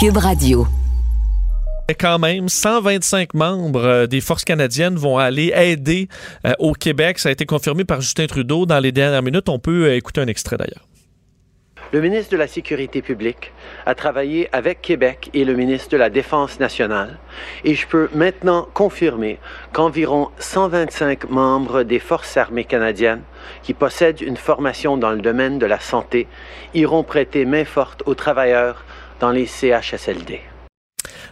Cube Radio. Quand même, 125 membres euh, des forces canadiennes vont aller aider euh, au Québec. Ça a été confirmé par Justin Trudeau dans les dernières minutes. On peut euh, écouter un extrait d'ailleurs. Le ministre de la Sécurité publique a travaillé avec Québec et le ministre de la Défense nationale et je peux maintenant confirmer qu'environ 125 membres des Forces armées canadiennes qui possèdent une formation dans le domaine de la santé iront prêter main forte aux travailleurs dans les CHSLD.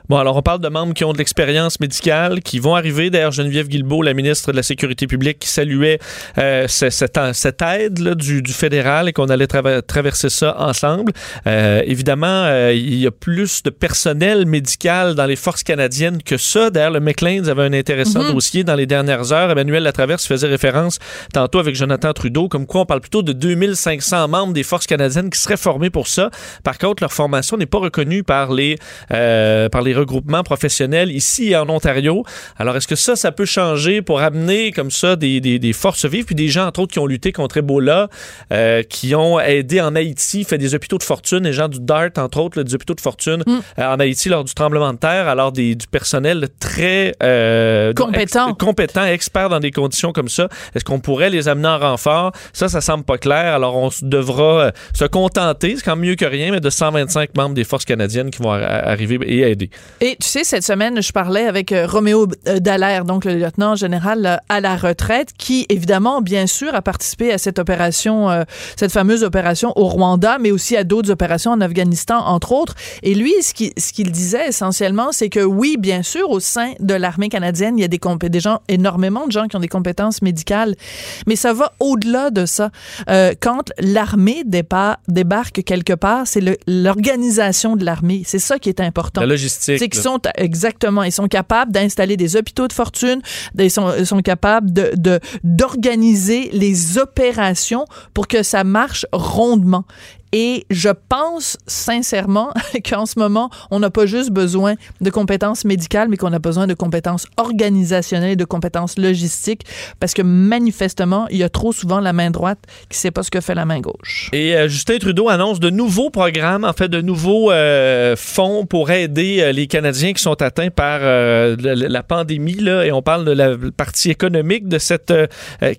Bon, alors on parle de membres qui ont de l'expérience médicale, qui vont arriver. D'ailleurs, Geneviève Guilbeault, la ministre de la Sécurité publique, qui saluait euh, cette, cette, aide là, du, du, fédéral et qu'on allait traverser ça ensemble. Euh, évidemment, euh, il y a plus de personnel médical dans les forces canadiennes que ça. D'ailleurs, le McLean avait un intéressant mm-hmm. dossier dans les dernières heures. Emmanuel Latraverse faisait référence tantôt avec Jonathan Trudeau, comme quoi on parle plutôt de 2500 membres des forces canadiennes qui seraient formés pour ça. Par contre, leur formation n'est pas reconnue par les, par les regroupements professionnels ici en Ontario. Alors, est-ce que ça, ça peut changer pour amener comme ça des, des, forces vives, puis des gens, entre autres, qui ont lutté contre Ebola, euh, qui ont aidé en Haïti, fait des hôpitaux de fortune, les gens du DART, entre autres, des hôpitaux de fortune mm. euh, en Haïti lors du tremblement de terre, alors des, du personnel très euh, compétent. compétent, expert dans des conditions comme ça. Est-ce qu'on pourrait les amener en renfort? Ça, ça semble pas clair. Alors, on devra se contenter, c'est quand même mieux que rien, mais de 125 membres des forces canadiennes qui vont arriver et aider. Et tu sais, cette semaine, je parlais avec euh, Roméo euh, Dallaire, donc le lieutenant général euh, à la retraite, qui évidemment, bien sûr, a participé à cette opération, cette fameuse opération au Rwanda, mais aussi à d'autres opérations en Afghanistan, entre autres. Et lui, ce qu'il disait essentiellement, c'est que oui, bien sûr, au sein de l'armée canadienne, il y a des gens, énormément de gens qui ont des compétences médicales, mais ça va au-delà de ça. quand l'armée débarque quelque part, c'est l'organisation de l'armée. C'est ça qui est important. La logistique c'est qu'ils sont exactement, ils sont capables d'installer des hôpitaux de fortune, ils sont, ils sont capables de d'organiser les opérations pour que ça marche rondement. Et je pense sincèrement qu'en ce moment, on n'a pas juste besoin de compétences médicales, mais qu'on a besoin de compétences organisationnelles de compétences logistiques, parce que manifestement, il y a trop souvent la main droite qui ne sait pas ce que fait la main gauche. Et euh, Justin Trudeau annonce de nouveaux programmes, en fait, de nouveaux euh, fonds pour aider euh, les Canadiens qui sont atteints par la, pandémie, là, et on parle de la partie économique de cette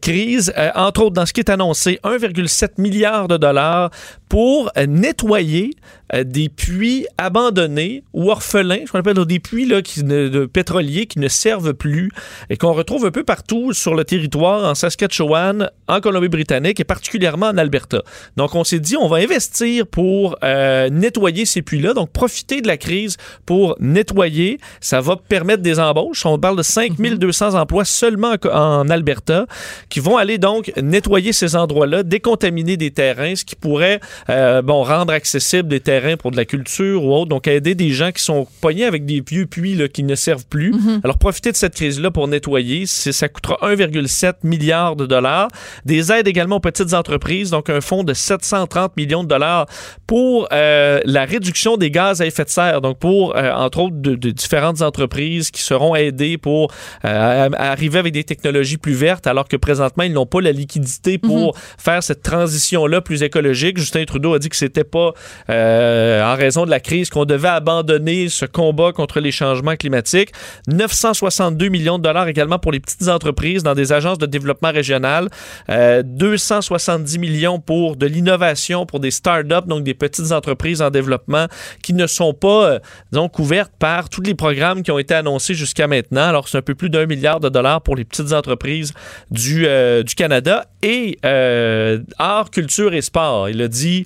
crise. entre autres, dans ce qui est annoncé, 1,7 milliard de dollars pour nettoyer euh, des puits abandonnés ou orphelins, ce qu'on appelle des puits là, qui de pétroliers qui ne servent plus et qu'on retrouve un peu partout sur le territoire, en Saskatchewan, en Colombie-Britannique et particulièrement en Alberta. Donc, on s'est dit, on va investir pour euh, nettoyer ces puits-là, donc profiter de la crise pour nettoyer. Ça va permettre des embauches. On parle de 5200 mhm. emplois seulement en Alberta qui vont aller donc nettoyer ces endroits-là, décontaminer des terrains, ce qui pourrait euh, bon, rendre accessible des terrains pour de la culture ou autre. Donc, aider des gens qui sont poignés avec des vieux puits là, qui ne servent plus. Mhm. Alors, profiter de cette crise-là pour nettoyer. Ça coûtera 1,7 milliard de dollars. Des aides également aux petites entreprises. Donc, un fonds de 730 millions de dollars pour euh, la réduction des gaz à effet de serre. Donc, pour, euh, entre autres, de, différentes entreprises qui seront aidées pour euh, arriver avec des technologies plus vertes, alors que présentement, ils n'ont pas la liquidité pour mhm. faire cette transition-là plus écologique. Justin Trudeau a dit que c'était pas euh, en raison de la crise qu'on devait abandonner ce combat contre les changements climatiques. 962 millions de dollars également pour les petites entreprises dans des agences de développement régional. 270 euh, millions pour de l'innovation, pour des start-up, donc des petites entreprises en développement qui ne sont pas, euh, couvertes par tous les programmes qui ont été annoncés jusqu'à maintenant. Alors, c'est un peu plus d'un milliard de dollars pour les petites entreprises du, du Canada. Et art, culture et sport. Il a dit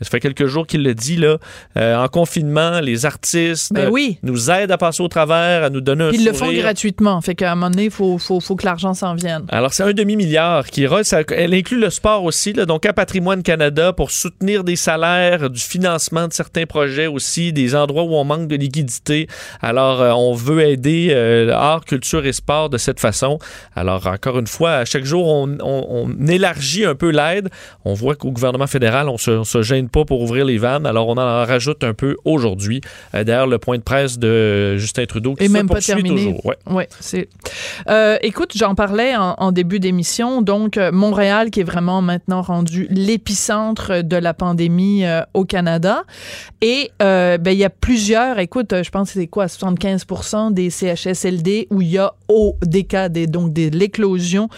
ça fait quelques jours qu'il le dit, là. Euh, en confinement, les artistes ben oui. nous aident à passer au travers, à nous donner un Ils le font gratuitement. Fait qu'à un moment donné, il faut, faut, faut, que l'argent s'en vienne. Alors, c'est un demi-milliard qui ça, Elle inclut le sport aussi, là, donc à Patrimoine Canada pour soutenir des salaires, du financement de certains projets aussi, des endroits où on manque de liquidité. Alors, euh, on veut aider euh, art, culture et sport de cette façon. Alors, encore une fois, à chaque jour, on, on, élargit un peu l'aide. On voit qu'au gouvernement fédéral, on se, on se gêne fonctionne pas pour ouvrir les vannes. Alors, on en rajoute un peu aujourd'hui. Euh, D'ailleurs, le point de presse de Justin Trudeau qui Et se même pas poursuit terminé. toujours. Ouais. Ouais, c'est. Euh, écoute, j'en parlais en, en début d'émission. Donc, euh, Montréal, qui est vraiment maintenant rendu l'épicentre de la pandémie euh, au Canada. Et euh, ben, il y a plusieurs. Écoute, je pense que c'est quoi, 75 des CHSLD où il y a au, des cas, des, donc de l'éclosion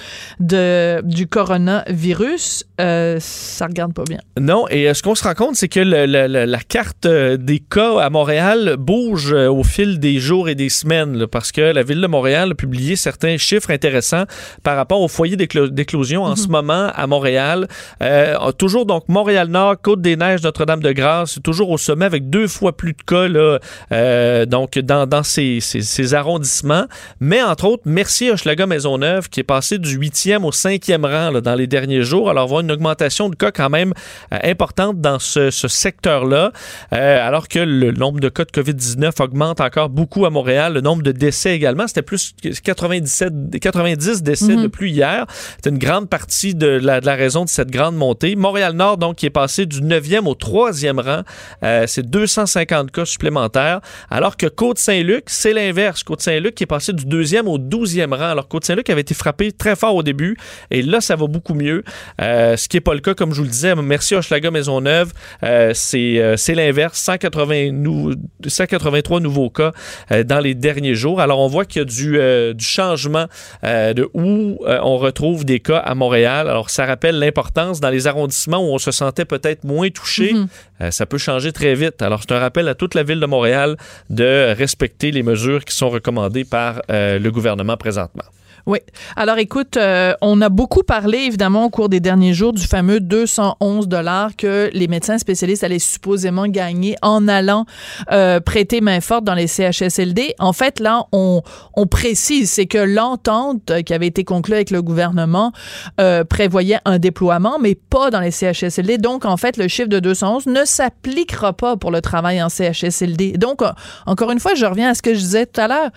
de, du coronavirus. Ça regarde pas bien. Non, et euh, ce qu'on se rend compte, c'est que le- le- le- la carte euh, des cas à Montréal bouge euh, au fil des jours et des semaines, là, parce que la ville de Montréal a publié certains chiffres intéressants par rapport au foyer d'éclo- d'éclosion en ce moment à Montréal. Euh, toujours donc Montréal-Nord, Côte-des-Neiges, Notre-Dame-de-Grâce, toujours au sommet avec deux fois plus de cas là, euh, donc dans, dans ces, ces- ces arrondissements. Mais entre autres, Mercier, Hochelaga, Maisonneuve, qui est passé du 8e au 5e rang là, dans les derniers jours. Alors, on voit une augmentation de cas quand même euh, importante dans ce, secteur-là, euh, alors que le nombre de cas de COVID-19 augmente encore beaucoup à Montréal, le nombre de décès également, c'était plus 97, 90 décès mm -hmm. de plus hier. C'est une grande partie de la, raison de cette grande montée. Montréal-Nord, donc, qui est passé du 9e au 3e rang, euh, c'est 250 cas supplémentaires, alors que Côte-Saint-Luc, c'est l'inverse. Côte-Saint-Luc qui est passé du 2e au 12e rang, alors Côte-Saint-Luc avait été frappé très fort au début, et là, ça va beaucoup mieux, euh, ce qui n'est pas le cas, comme je vous le disais. Merci Hochelaga-Maisonneuve, euh, euh, c'est l'inverse. 183 nouveaux cas euh, dans les derniers jours. Alors, on voit qu'il y a du, changement de où on retrouve des cas à Montréal. Alors, ça rappelle l'importance dans les arrondissements où on se sentait peut-être moins touché. Mhm. Ça peut changer très vite. Alors, c'est un rappel à toute la ville de Montréal de respecter les mesures qui sont recommandées par le gouvernement présentement. Oui. Alors écoute, euh, on a beaucoup parlé évidemment au cours des derniers jours du fameux 211 dollars que les médecins spécialistes allaient supposément gagner en allant euh, prêter main forte dans les CHSLD. En fait, là, on, précise, c'est que l'entente qui avait été conclue avec le gouvernement euh, prévoyait un déploiement, mais pas dans les CHSLD. Donc, en fait, le chiffre de 211 ne s'appliquera pas pour le travail en CHSLD. Donc, encore une fois, je reviens à ce que je disais tout à l'heure.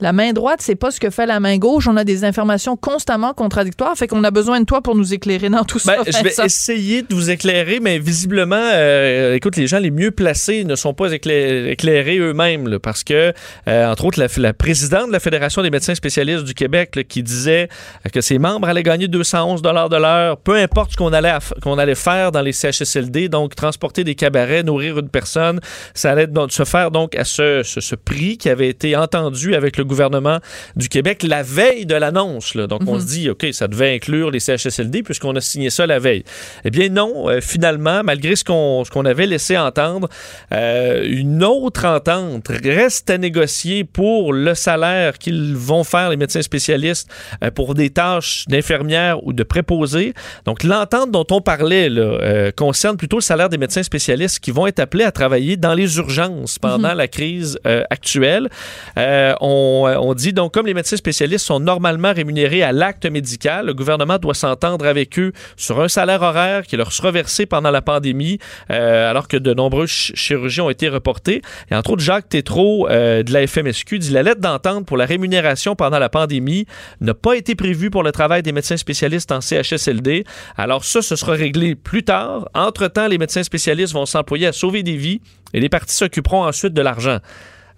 La main droite, c'est pas ce que fait la main gauche. On a des informations constamment contradictoires. Fait qu'on a besoin de toi pour nous éclairer dans tout Ben, ça. je vais essayer de vous éclairer, mais visiblement, euh, écoute, les gens les mieux placés ne sont pas éclair- éclairés eux-mêmes, parce que, euh, entre autres, la, la présidente de la Fédération des médecins spécialistes du Québec, là, qui disait que ses membres allaient gagner 211 dollars de l'heure, peu importe ce qu'on allait, qu'on allait faire dans les CHSLD, donc transporter des cabarets, nourrir une personne, ça allait donc se faire donc à ce, ce, ce prix qui avait été entendu avec le gouvernement du Québec la veille de l'annonce. Donc, on se dit, OK, ça devait inclure les CHSLD puisqu'on a signé ça la veille. Eh bien, non, euh, finalement, malgré ce qu'on avait laissé entendre, euh, une autre entente reste à négocier pour le salaire qu'ils vont faire, les médecins spécialistes, euh, pour des tâches d'infirmière ou de préposés. Donc, l'entente dont on parlait là, concerne plutôt le salaire des médecins spécialistes qui vont être appelés à travailler dans les urgences pendant la crise actuelle. Euh, on, euh, on dit donc, comme les médecins spécialistes sont normalement rémunérés à l'acte médical, le gouvernement doit s'entendre avec eux sur un salaire horaire qui leur sera versé pendant la pandémie, euh, alors que de nombreux ch- chirurgies ont été reportés. Et entre autres, Jacques Tétrault euh, de la FMSQ dit la lettre d'entente pour la rémunération pendant la pandémie n'a pas été prévue pour le travail des médecins spécialistes en CHSLD. Alors ça, ce sera réglé plus tard. Entre-temps, les médecins spécialistes vont s'employer à sauver des vies et les partis s'occuperont ensuite de l'argent.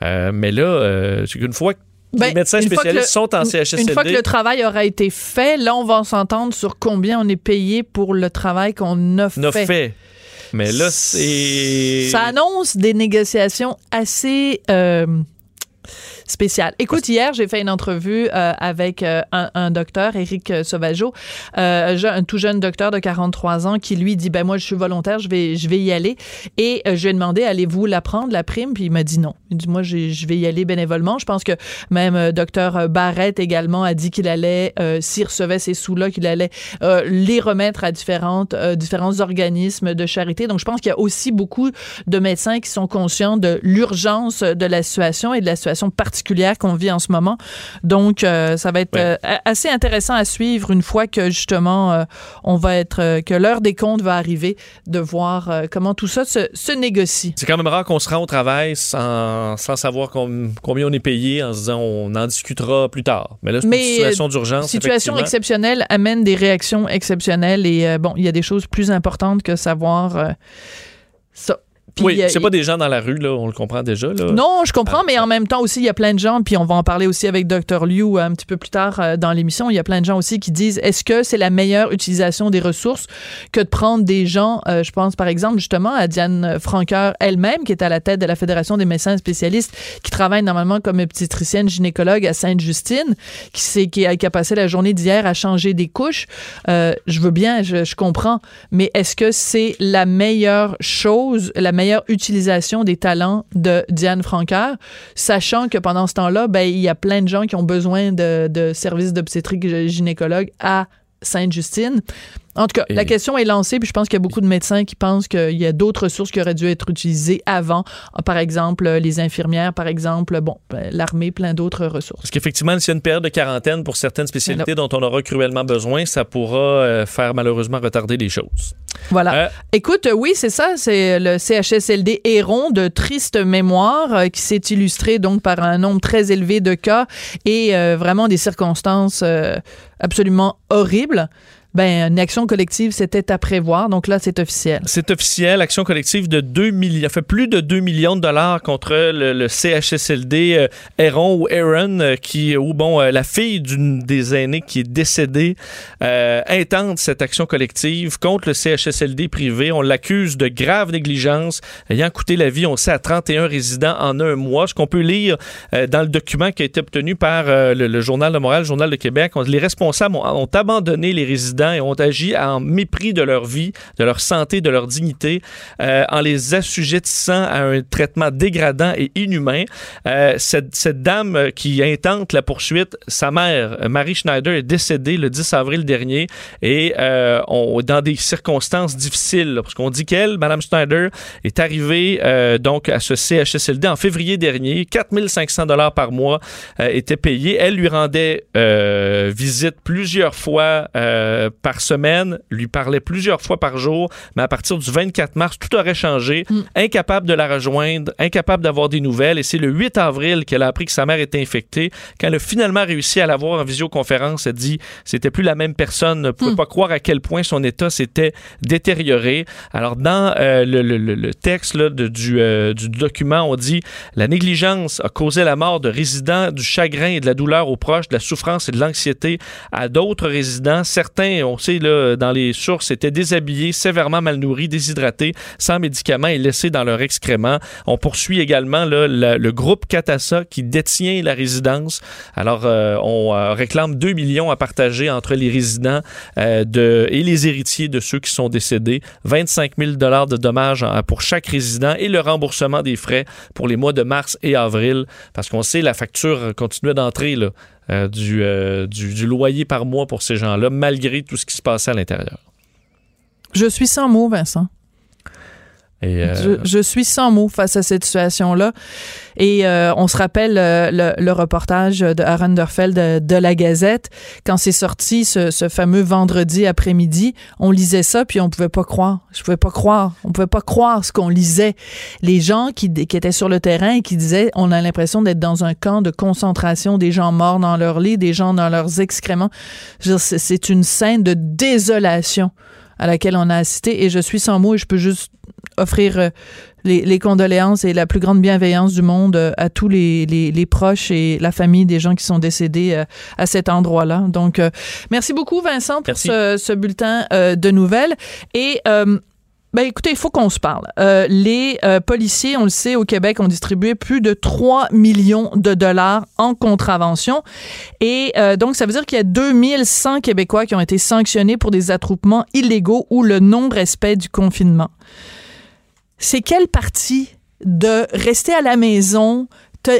Euh, mais là, euh, c'est qu'une fois que Ben, les médecins fois que spécialistes le- sont en CHSLD. Une fois que le travail aura été fait, là, on va s'entendre sur combien on est payé pour le travail qu'on a fait. fait. Mais là, c'est. Ça annonce des négociations assez euh, spéciales. Écoute, hier, j'ai fait une entrevue euh, avec euh, un, un docteur, Éric Sauvageau, euh, je- un tout jeune docteur de 43 ans qui, lui, dit, ben moi, je suis volontaire, je vais, je vais y aller. Et je lui ai demandé, allez-vous la prendre, la prime? Puis il m'a dit non. Il dit, moi, je vais y aller bénévolement. Je pense que même docteur Barrett également a dit qu'il allait, s'il recevait ces sous-là, qu'il allait les remettre à différentes, différents organismes de charité. Donc, je pense qu'il y a aussi beaucoup de médecins qui sont conscients de l'urgence de la situation et de la situation particulière particulière qu'on vit en ce moment. Donc, ça va être assez intéressant à suivre une fois que justement on va être que l'heure des comptes va arriver, de voir comment tout ça se, se négocie. C'est quand même rare qu'on se rend au travail sans, sans savoir combien on est payé en se disant on en discutera plus tard. Mais là, c'est une situation d'urgence. Situation exceptionnelle amène des réactions exceptionnelles et bon, il y a des choses plus importantes que savoir ça oui, c'est pas des gens dans la rue, là, on le comprend déjà. Là. Non, je comprends, mais en même temps aussi, il y a plein de gens, puis on va en parler aussi avec Dr. Liu un petit peu plus tard euh, dans l'émission, il y a plein de gens aussi qui disent, est-ce que c'est la meilleure utilisation des ressources que de prendre des gens, euh, je pense par exemple justement à Diane Franqueur elle-même, qui est à la tête de la Fédération des médecins spécialistes, qui travaille normalement comme obstétricienne gynécologue à Sainte-Justine, qui, qui, a, qui a passé la journée d'hier à changer des couches. Euh, je veux bien, je, je comprends, mais est-ce que c'est la meilleure chose, la meilleure utilisation des talents de Diane Francaire, sachant que pendant ce temps-là, ben, il y a plein de gens qui ont besoin de, de services d'obstétrique gynécologue à Sainte-Justine. En tout cas, la question est lancée, puis je pense qu'il y a beaucoup de médecins qui pensent qu'il y a d'autres ressources qui auraient dû être utilisées avant. Ah, par exemple, les infirmières, par exemple, bon, ben, l'armée, plein d'autres ressources. Parce qu'effectivement, s'il y a une période de quarantaine pour certaines spécialités dont on aura cruellement besoin, ça pourra euh, faire malheureusement retarder les choses. Voilà. Euh, Écoute, oui, c'est ça, c'est le CHSLD Héron de triste mémoire euh, qui s'est illustré donc par un nombre très élevé de cas et vraiment des circonstances absolument horribles ben, une action collective, c'était à prévoir. Donc là, c'est officiel. C'est officiel. Action collective de 2 millions, fait plus de 2 millions de dollars contre le, CHSLD euh, ou Aaron, euh, qui, ou bon, euh, la fille d'une des aînés qui est décédée, euh, intente cette action collective contre le CHSLD privé. On l'accuse de grave négligence, ayant coûté la vie, on sait, à 31 résidents en un mois. Ce qu'on peut lire dans le document qui a été obtenu par le, Journal de Montréal, le Journal de Québec, les responsables ont abandonné les résidents et ont agi en mépris de leur vie, de leur santé, de leur dignité, euh, en les assujettissant à un traitement dégradant et inhumain. Euh, cette, dame qui intente la poursuite, sa mère, Marie Schneider, est décédée le 10 avril dernier et euh, dans des circonstances difficiles, parce qu'on dit qu'elle, Madame Schneider, est arrivée donc à ce CHSLD en février dernier. 4500 dollars par mois étaient payés. Elle lui rendait visite plusieurs fois par semaine, lui parlait plusieurs fois par jour, mais à partir du 24 mars, tout aurait changé. Mm. Incapable de la rejoindre, incapable d'avoir des nouvelles. Et c'est le 8 avril qu'elle a appris que sa mère était infectée. Quand elle a finalement réussi à la voir en visioconférence, elle dit c'était plus la même personne, ne pouvait mm. pas croire à quel point son état s'était détérioré. Alors, dans euh, le, texte du, euh, du document, on dit la négligence a causé la mort de résidents, du chagrin et de la douleur aux proches, de la souffrance et de l'anxiété à d'autres résidents. Certains on sait, là, dans les sources, étaient déshabillés, sévèrement mal nourris, déshydratés, sans médicaments et laissés dans leur excréments. On poursuit également le groupe Catassa qui détient la résidence. Alors, euh, on euh, réclame 2 millions à partager entre les résidents euh, et les héritiers de ceux qui sont décédés. 25 000 dollars de dommages pour chaque résident et le remboursement des frais pour les mois de mars et avril, parce qu'on sait la facture continuait d'entrer. Euh, euh, du, du, loyer par mois pour ces gens-là, malgré tout ce qui se passait à l'intérieur. Je suis sans mots, Vincent. Euh, je, suis sans mots face à cette situation-là. Et euh, on se rappelle euh, le, reportage de Aaron Derfeld de, la Gazette. Quand c'est sorti ce, fameux vendredi après-midi, on lisait ça, puis on pouvait pas croire. Je pouvais pas croire. On pouvait pas croire ce qu'on lisait. Les gens qui, qui étaient sur le terrain et qui disaient on a l'impression d'être dans un camp de concentration, des gens morts dans leur lit, des gens dans leurs excréments. C'est une scène de désolation à laquelle on a assisté et je suis sans mots et je peux juste offrir euh, les, condoléances et la plus grande bienveillance du monde euh, à tous les, les, proches et la famille des gens qui sont décédés euh, à cet endroit-là. Donc, merci beaucoup, Vincent, pour ce, ce, bulletin de nouvelles. Et ben écoutez, il faut qu'on se parle. Euh, les euh, policiers, on le sait, au Québec, ont distribué plus de 3 millions de dollars en contravention. Et euh, donc, ça veut dire qu'il y a 2100 Québécois qui ont été sanctionnés pour des attroupements illégaux ou le non-respect du confinement. C'est quelle partie de rester à la maison,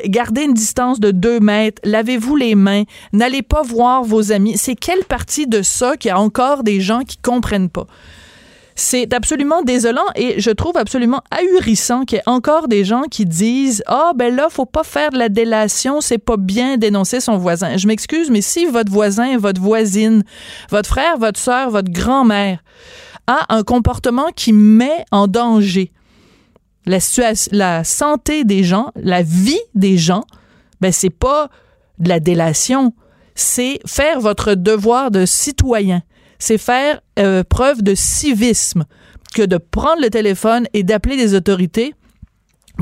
garder une distance de 2 mètres, lavez-vous les mains, n'allez pas voir vos amis? C'est quelle partie de ça qu'il y a encore des gens qui comprennent pas? C'est absolument désolant et je trouve absolument ahurissant qu'il y ait encore des gens qui disent ah ben là faut pas faire de la délation, c'est pas bien dénoncer son voisin. Je m'excuse mais si votre voisin, votre voisine, votre frère, votre soeur, votre grand-mère a un comportement qui met en danger la, la santé des gens, la vie des gens, ben c'est pas de la délation, c'est faire votre devoir de citoyen c'est faire euh, preuve de civisme que de prendre le téléphone et d'appeler les autorités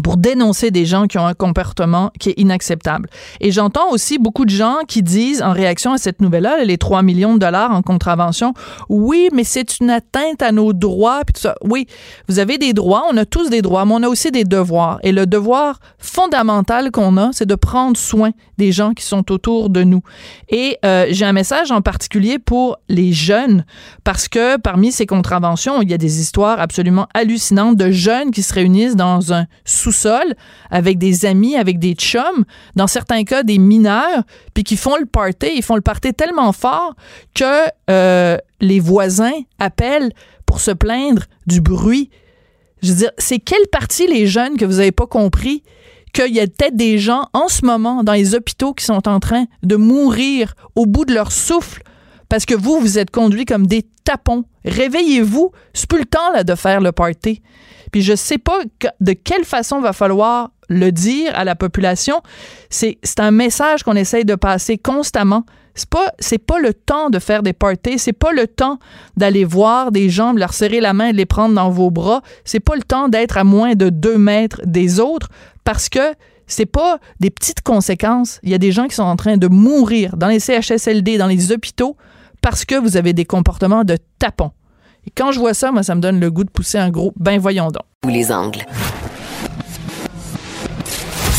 pour dénoncer des gens qui ont un comportement qui est inacceptable. Et j'entends aussi beaucoup de gens qui disent, en réaction à cette nouvelle-là, les 3 millions de dollars en contravention, oui, mais c'est une atteinte à nos droits, puis tout ça. Oui, vous avez des droits, on a tous des droits, mais on a aussi des devoirs. Et le devoir fondamental qu'on a, c'est de prendre soin des gens qui sont autour de nous. Et euh, j'ai un message en particulier pour les jeunes, parce que parmi ces contraventions, il y a des histoires absolument hallucinantes de jeunes qui se réunissent dans un sous-sol avec des amis, avec des chums, dans certains cas des mineurs, puis qui font le party, ils font le party tellement fort que euh, les voisins appellent pour se plaindre du bruit. Je veux dire, c'est quelle partie les jeunes que vous n'avez pas compris qu'il y a peut-être des gens en ce moment dans les hôpitaux qui sont en train de mourir au bout de leur souffle parce que vous, vous êtes conduits comme des tapons. Réveillez-vous, c'est plus le temps de faire le party. Puis je sais pas de quelle façon va falloir le dire à la population. C'est un message qu'on essaye de passer constamment. C'est pas pas le temps de faire des parties, c'est pas le temps d'aller voir des gens, leur serrer la main et les prendre dans vos bras. C'est pas le temps d'être à moins de deux mètres des autres parce que c'est pas des petites conséquences. Il y a des gens qui sont en train de mourir dans les CHSLD, dans les hôpitaux parce que vous avez des comportements de tapons. Et quand je vois ça, moi, ça me donne le goût de pousser un gros ben voyons donc. Tous les angles.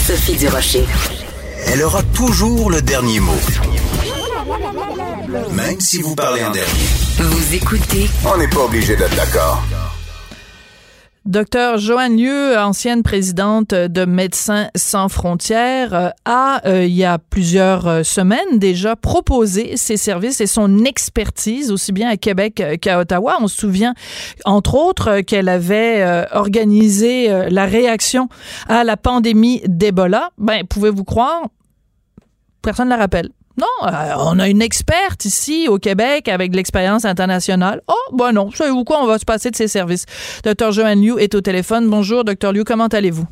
Sophie Durocher. Elle aura toujours le dernier mot. Même si vous parlez en dernier. Vous écoutez. On n'est pas obligé d'être d'accord. Docteur Joanne Lieu, ancienne présidente de Médecins sans frontières, euh, a, euh, il y a plusieurs euh, semaines déjà, proposé ses services et son expertise, aussi bien à Québec qu'à Ottawa. On se souvient, entre autres, qu'elle avait organisé la réaction à la pandémie d'Ebola. Ben, pouvez-vous croire? Personne ne la rappelle. Non, euh, on a une experte ici au Québec avec de l'expérience internationale. Oh, ben non, savez-vous quoi, on va se passer de ses services. Dr. Joanne Liu est au téléphone. Bonjour, Dr. Liu, comment allez-vous?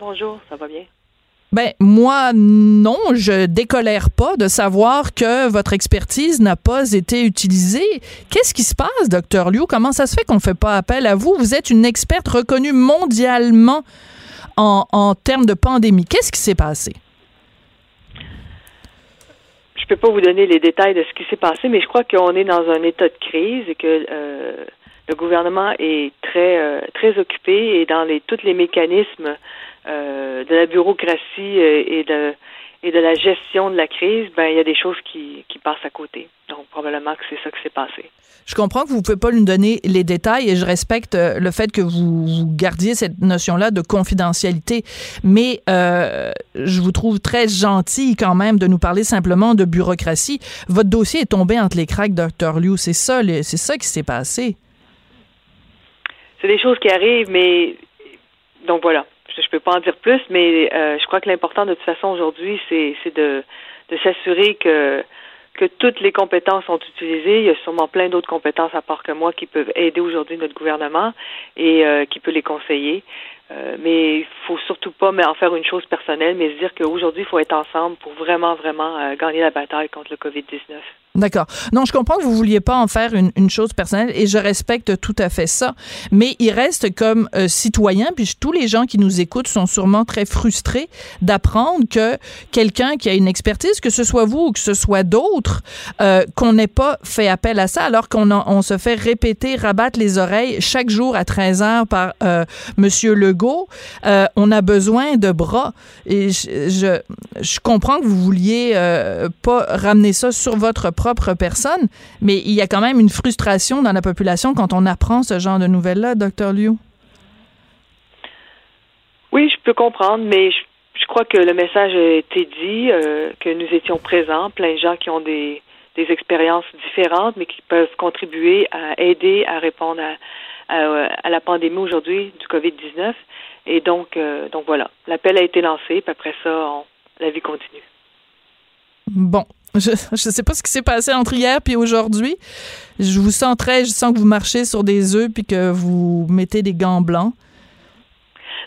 Bonjour, ça va bien? Ben, moi, non, je décolère pas de savoir que votre expertise n'a pas été utilisée. Qu'est-ce qui se passe, docteur Liu? Comment ça se fait qu'on ne fait pas appel à vous? Vous êtes une experte reconnue mondialement en, en termes de pandémie. Qu'est-ce qui s'est passé? Peux pas vous donner les détails de ce qui s'est passé, mais je crois qu'on est dans un état de crise et que euh, le gouvernement est très euh, très occupé et dans les tous les mécanismes euh, de la bureaucratie et de et de la gestion de la crise, ben il y a des choses qui, qui passent à côté. Donc probablement que c'est ça qui s'est passé. Je comprends que vous ne pouvez pas nous donner les détails et je respecte euh, le fait que vous, gardiez cette notion-là de confidentialité, mais euh, je vous trouve très gentil quand même de nous parler simplement de bureaucratie. Votre dossier est tombé entre les cracks, Dr. Liu. C'est ça, c'est ça qui s'est passé. C'est des choses qui arrivent, mais donc voilà je ne peux pas en dire plus, mais euh, je crois que l'important de toute façon aujourd'hui, c'est de s'assurer que que toutes les compétences sont utilisées. Il y a sûrement plein d'autres compétences à part que moi qui peuvent aider aujourd'hui notre gouvernement et euh, qui peut les conseiller. Euh, mais il faut surtout pas en faire une chose personnelle, mais se dire qu'aujourd'hui, il faut être ensemble pour vraiment, vraiment euh, gagner la bataille contre le COVID-19. D'accord. Non, je comprends que vous vouliez pas en faire une, chose personnelle et je respecte tout à fait ça. Mais il reste comme euh, citoyen, puis tous les gens qui nous écoutent sont sûrement très frustrés d'apprendre que quelqu'un qui a une expertise, que ce soit vous ou que ce soit d'autres, qu'on n'ait pas fait appel à ça alors qu'on on se fait répéter, rabattre les oreilles chaque jour à 13 heures par euh, Monsieur Legault. Euh, on a besoin de bras et je, comprends que vous vouliez euh, pas ramener ça sur votre propre personne, mais il y a quand même une frustration dans la population quand on apprend ce genre de nouvelles-là, docteur Liu. Oui, je peux comprendre, mais je, crois que le message a été dit, euh, que nous étions présents, plein de gens qui ont des des expériences différentes, mais qui peuvent contribuer à aider à répondre à, à, la pandémie aujourd'hui du COVID-19. Et donc, euh, donc voilà, l'appel a été lancé, puis après ça, la vie continue. Bon, je ne sais pas ce qui s'est passé entre hier et aujourd'hui. Je vous sens très, je sens que vous marchez sur des œufs puis que vous mettez des gants blancs.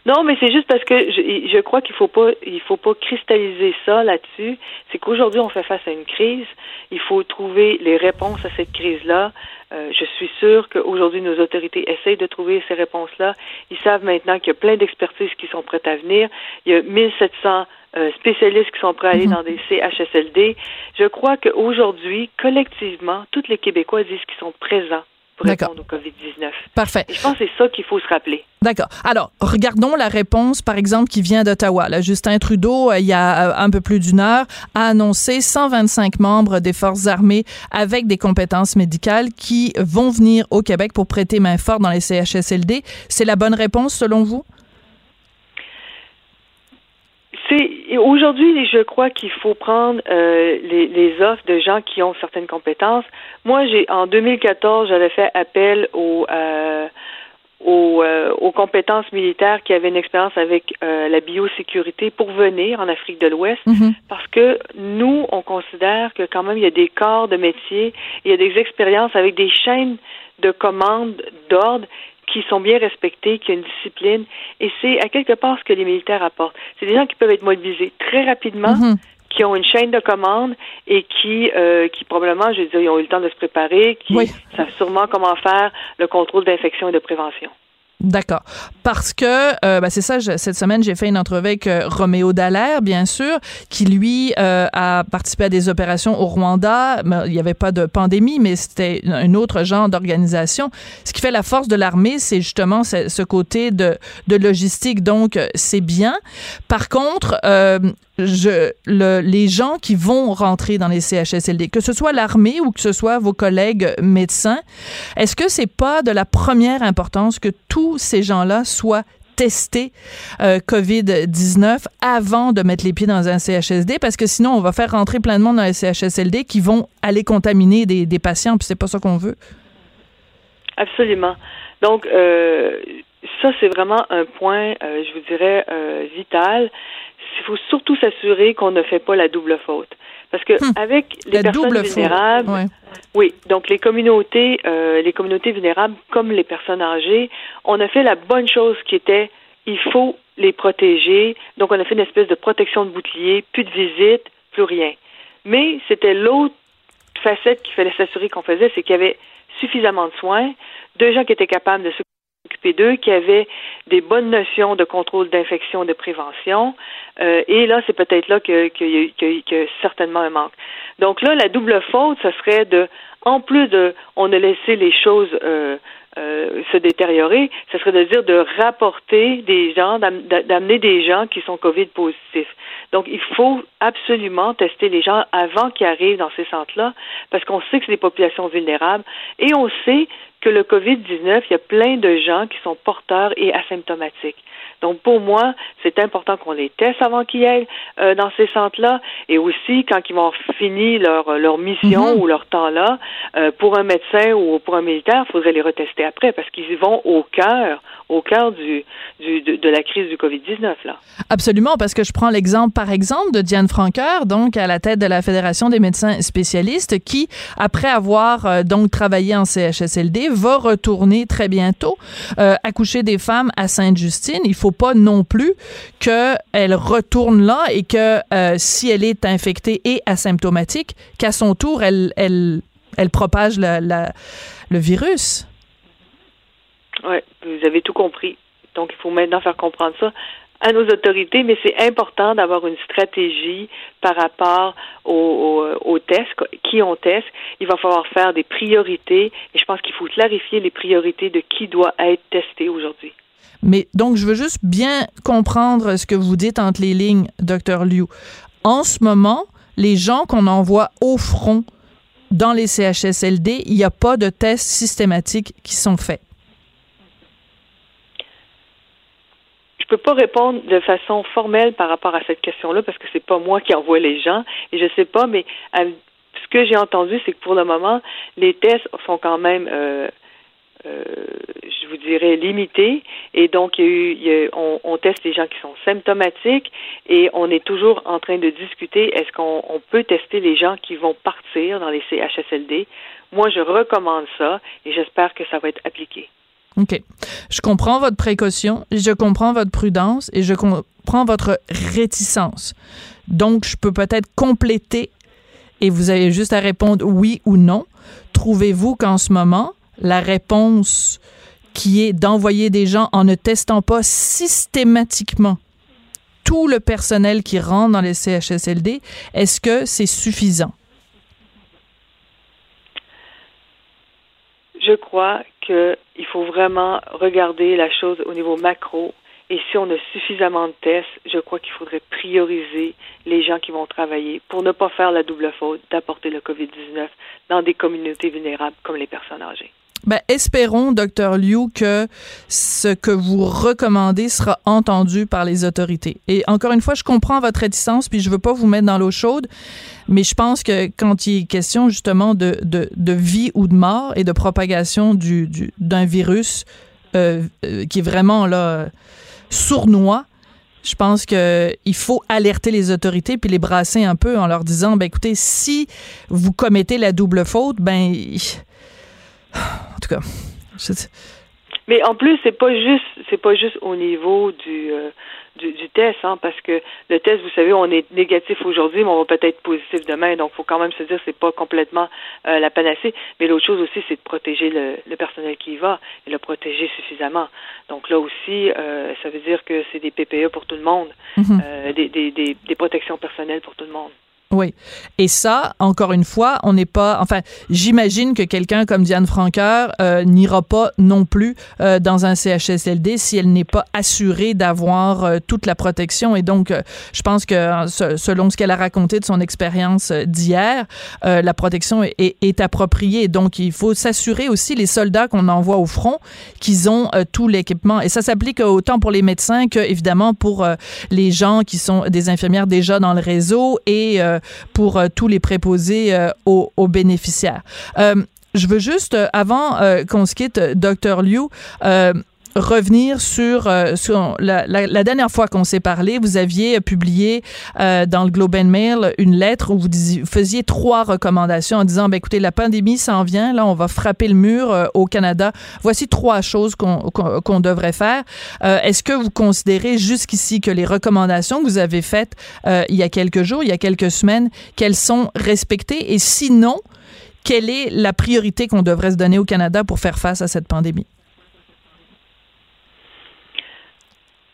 Non, mais c'est juste parce que je, je crois qu'il faut pas, il faut pas cristalliser ça là-dessus. C'est qu'aujourd'hui on fait face à une crise. Il faut trouver les réponses à cette crise-là. Euh, je suis sûre qu'aujourd'hui nos autorités essayent de trouver ces réponses-là. Ils savent maintenant qu'il y a plein d'expertises qui sont prêtes à venir. Il y a 1700 euh, spécialistes qui sont prêts à aller mhm. dans des CHSLD. Je crois qu'aujourd'hui, collectivement, toutes les Québécois disent qu'ils sont présents pour répondre au COVID-19. Parfait. je pense que c'est ça qu'il faut se rappeler. D'accord. Alors, regardons la réponse, par exemple, qui vient d'Ottawa. Justin Trudeau, euh, il y a euh, un peu plus d'une heure, a annoncé 125 membres des forces armées avec des compétences médicales qui vont venir au Québec pour prêter main forte dans les CHSLD. C'est la bonne réponse, selon vous? Aujourd'hui, je crois qu'il faut prendre euh, les, offres de gens qui ont certaines compétences. Moi, j'ai en 2014, j'avais fait appel aux euh, euh, aux, compétences militaires qui avaient une expérience avec la biosécurité pour venir en Afrique de l'Ouest, mm-hmm. parce que nous, on considère que quand même il y a des corps de métier, il y a des expériences avec des chaînes de commandes d'ordre qui sont bien respectés, qui ont une discipline. Et c'est à quelque part ce que les militaires apportent. C'est des gens qui peuvent être mobilisés très rapidement, mhm. qui ont une chaîne de commande et qui, euh, qui probablement, je veux dire, ils ont eu le temps de se préparer, qui savent sûrement comment faire le contrôle d'infection et de prévention. D'accord. Parce que, euh, ben, c'est ça, cette semaine, j'ai fait une entrevue avec euh, Roméo Dallaire, bien sûr, qui, lui, euh, a participé à des opérations au Rwanda. Il n'y avait pas de pandémie, mais c'était un autre genre d'organisation. Ce qui fait la force de l'armée, c'est justement ce, ce, côté de, de logistique. Donc, c'est bien. Par contre, je, le, les gens qui vont rentrer dans les CHSLD, que ce soit l'armée ou que ce soit vos collègues médecins, est-ce que c'est pas de la première importance que tous ces gens-là soient testés euh, COVID-19 avant de mettre les pieds dans un CHSD parce que sinon on va faire rentrer plein de monde dans les CHSLD qui vont aller contaminer des, des patients puis c'est pas ça qu'on veut. Absolument. Donc euh, ça c'est vraiment un point, euh, je vous dirais euh, vital il faut surtout s'assurer qu'on ne fait pas la double faute. Parce que hmm. avec les personnes vulnérables, oui, donc les communautés, euh, les communautés vulnérables comme les personnes âgées, on a fait la bonne chose qui était il faut les protéger. Donc on a fait une espèce de protection de bouclier, plus de visites, plus rien. Mais c'était l'autre facette qu'il fallait s'assurer qu'on faisait, c'est qu'il y avait suffisamment de soins, de gens qui étaient capables de se d'eux, qui avaient des bonnes notions de contrôle d'infection, de prévention. Euh, et là, c'est peut-être là qu'il y, a certainement un manque. Donc là, la double faute, ce serait de, en plus de, on a laissé les choses euh, euh, se détériorer, ce serait de dire de rapporter des gens, d'amener des gens qui sont COVID positifs. Donc, il faut absolument tester les gens avant qu'ils arrivent dans ces centres-là, parce qu'on sait que c'est des populations vulnérables et on sait que le COVID-19, il y a plein de gens qui sont porteurs et asymptomatiques. Donc, pour moi, c'est important qu'on les teste avant qu'ils aillent euh, dans ces centres-là. Et aussi, quand ils vont finir leur, leur mission mhm. ou leur temps-là, euh, pour un médecin ou pour un militaire, il faudrait les retester après parce qu'ils y vont au cœur, au cœur du, du de, la crise du COVID-19. là. Absolument, parce que je prends l'exemple, par exemple, de Diane Franqueur, donc à la tête de la Fédération des médecins spécialistes, qui, après avoir euh, donc travaillé en CHSLD, va retourner très bientôt accoucher des femmes à Sainte-Justine. Il faut pas non plus qu'elle retourne là et que euh, si elle est infectée et asymptomatique, qu'à son tour, elle, elle, elle propage le virus. Oui, vous avez tout compris. Donc, il faut maintenant faire comprendre ça à nos autorités, mais c'est important d'avoir une stratégie par rapport aux, tests, qui on teste. Il va falloir faire des priorités et je pense qu'il faut clarifier les priorités de qui doit être testé aujourd'hui. Mais donc, je veux juste bien comprendre ce que vous dites entre les lignes, docteur Liu. En ce moment, les gens qu'on envoie au front dans les CHSLD, il n'y a pas de tests systématiques qui sont faits. Peux pas répondre de façon formelle par rapport à cette question-là parce que c'est pas moi qui envoie les gens et je sais pas, mais que j'ai entendu, c'est que pour le moment, les tests sont quand même euh, euh, je vous dirais, limité. Et donc, il y a eu, on, teste les gens qui sont symptomatiques et on est toujours en train de discuter est-ce qu'on on peut tester les gens qui vont partir dans les CHSLD. Moi, je recommande ça et j'espère que ça va être appliqué. OK. Je comprends votre précaution, je comprends votre prudence et je comprends votre réticence. Donc, je peux peut-être compléter et vous avez juste à répondre oui ou non. Trouvez-vous qu'en ce moment, la réponse qui est d'envoyer des gens en ne testant pas systématiquement tout le personnel qui rentre dans les CHSLD, est-ce que c'est suffisant? Je crois qu'il faut vraiment regarder la chose au niveau macro. Et si on a suffisamment de tests, je crois qu'il faudrait prioriser les gens qui vont travailler pour ne pas faire la double faute d'apporter le COVID-19 dans des communautés vulnérables comme les personnes âgées. Ben, espérons, docteur Liu, que ce que vous recommandez sera entendu par les autorités. Et encore une fois, je comprends votre réticence, puis je veux pas vous mettre dans l'eau chaude, mais je pense que quand il est question justement de, de, de vie ou de mort et de propagation du, du d'un virus euh, euh, qui est vraiment là sournois, je pense que il faut alerter les autorités puis les brasser un peu en leur disant ben écoutez si vous commettez la double faute ben en tout cas. Mais en plus, c'est pas juste, c'est pas juste au niveau du, euh, du, du, test, hein, parce que le test, vous savez, on est négatif aujourd'hui, mais on va peut-être être positif demain, donc il faut quand même se dire que c'est pas complètement euh, la panacée. Mais l'autre chose aussi, c'est de protéger le, le, personnel qui y va et le protéger suffisamment. Donc là aussi, euh, ça veut dire que c'est des PPE pour tout le monde, mm-hmm. des, des, des, des protections personnelles pour tout le monde. Oui. Et ça, encore une fois, on n'est pas. Enfin, j'imagine que quelqu'un comme Diane Franqueur euh, n'ira pas non plus euh, dans un CHSLD si elle n'est pas assurée d'avoir euh, toute la protection. Et donc, euh, je pense que selon ce qu'elle a raconté de son expérience d'hier, euh, la protection est, est, est, appropriée. Donc, il faut s'assurer aussi les soldats qu'on envoie au front qu'ils ont tout l'équipement. Et ça s'applique autant pour les médecins que évidemment pour les gens qui sont des infirmières déjà dans le réseau et pour euh, tous les préposés euh, aux, aux, bénéficiaires. Euh, je veux juste, avant qu'on se quitte, docteur Liu, revenir sur, euh, sur la, la, la, dernière fois qu'on s'est parlé, vous aviez publié euh, dans le Globe and Mail une lettre où vous, faisiez trois recommandations en disant, ben, écoutez, la pandémie s'en vient, là, on va frapper le mur euh, au Canada. Voici trois choses qu'on qu qu devrait faire. Est-ce que vous considérez jusqu'ici que les recommandations que vous avez faites il y a quelques jours, il y a quelques semaines, qu'elles sont respectées? Et sinon, quelle est la priorité qu'on devrait se donner au Canada pour faire face à cette pandémie?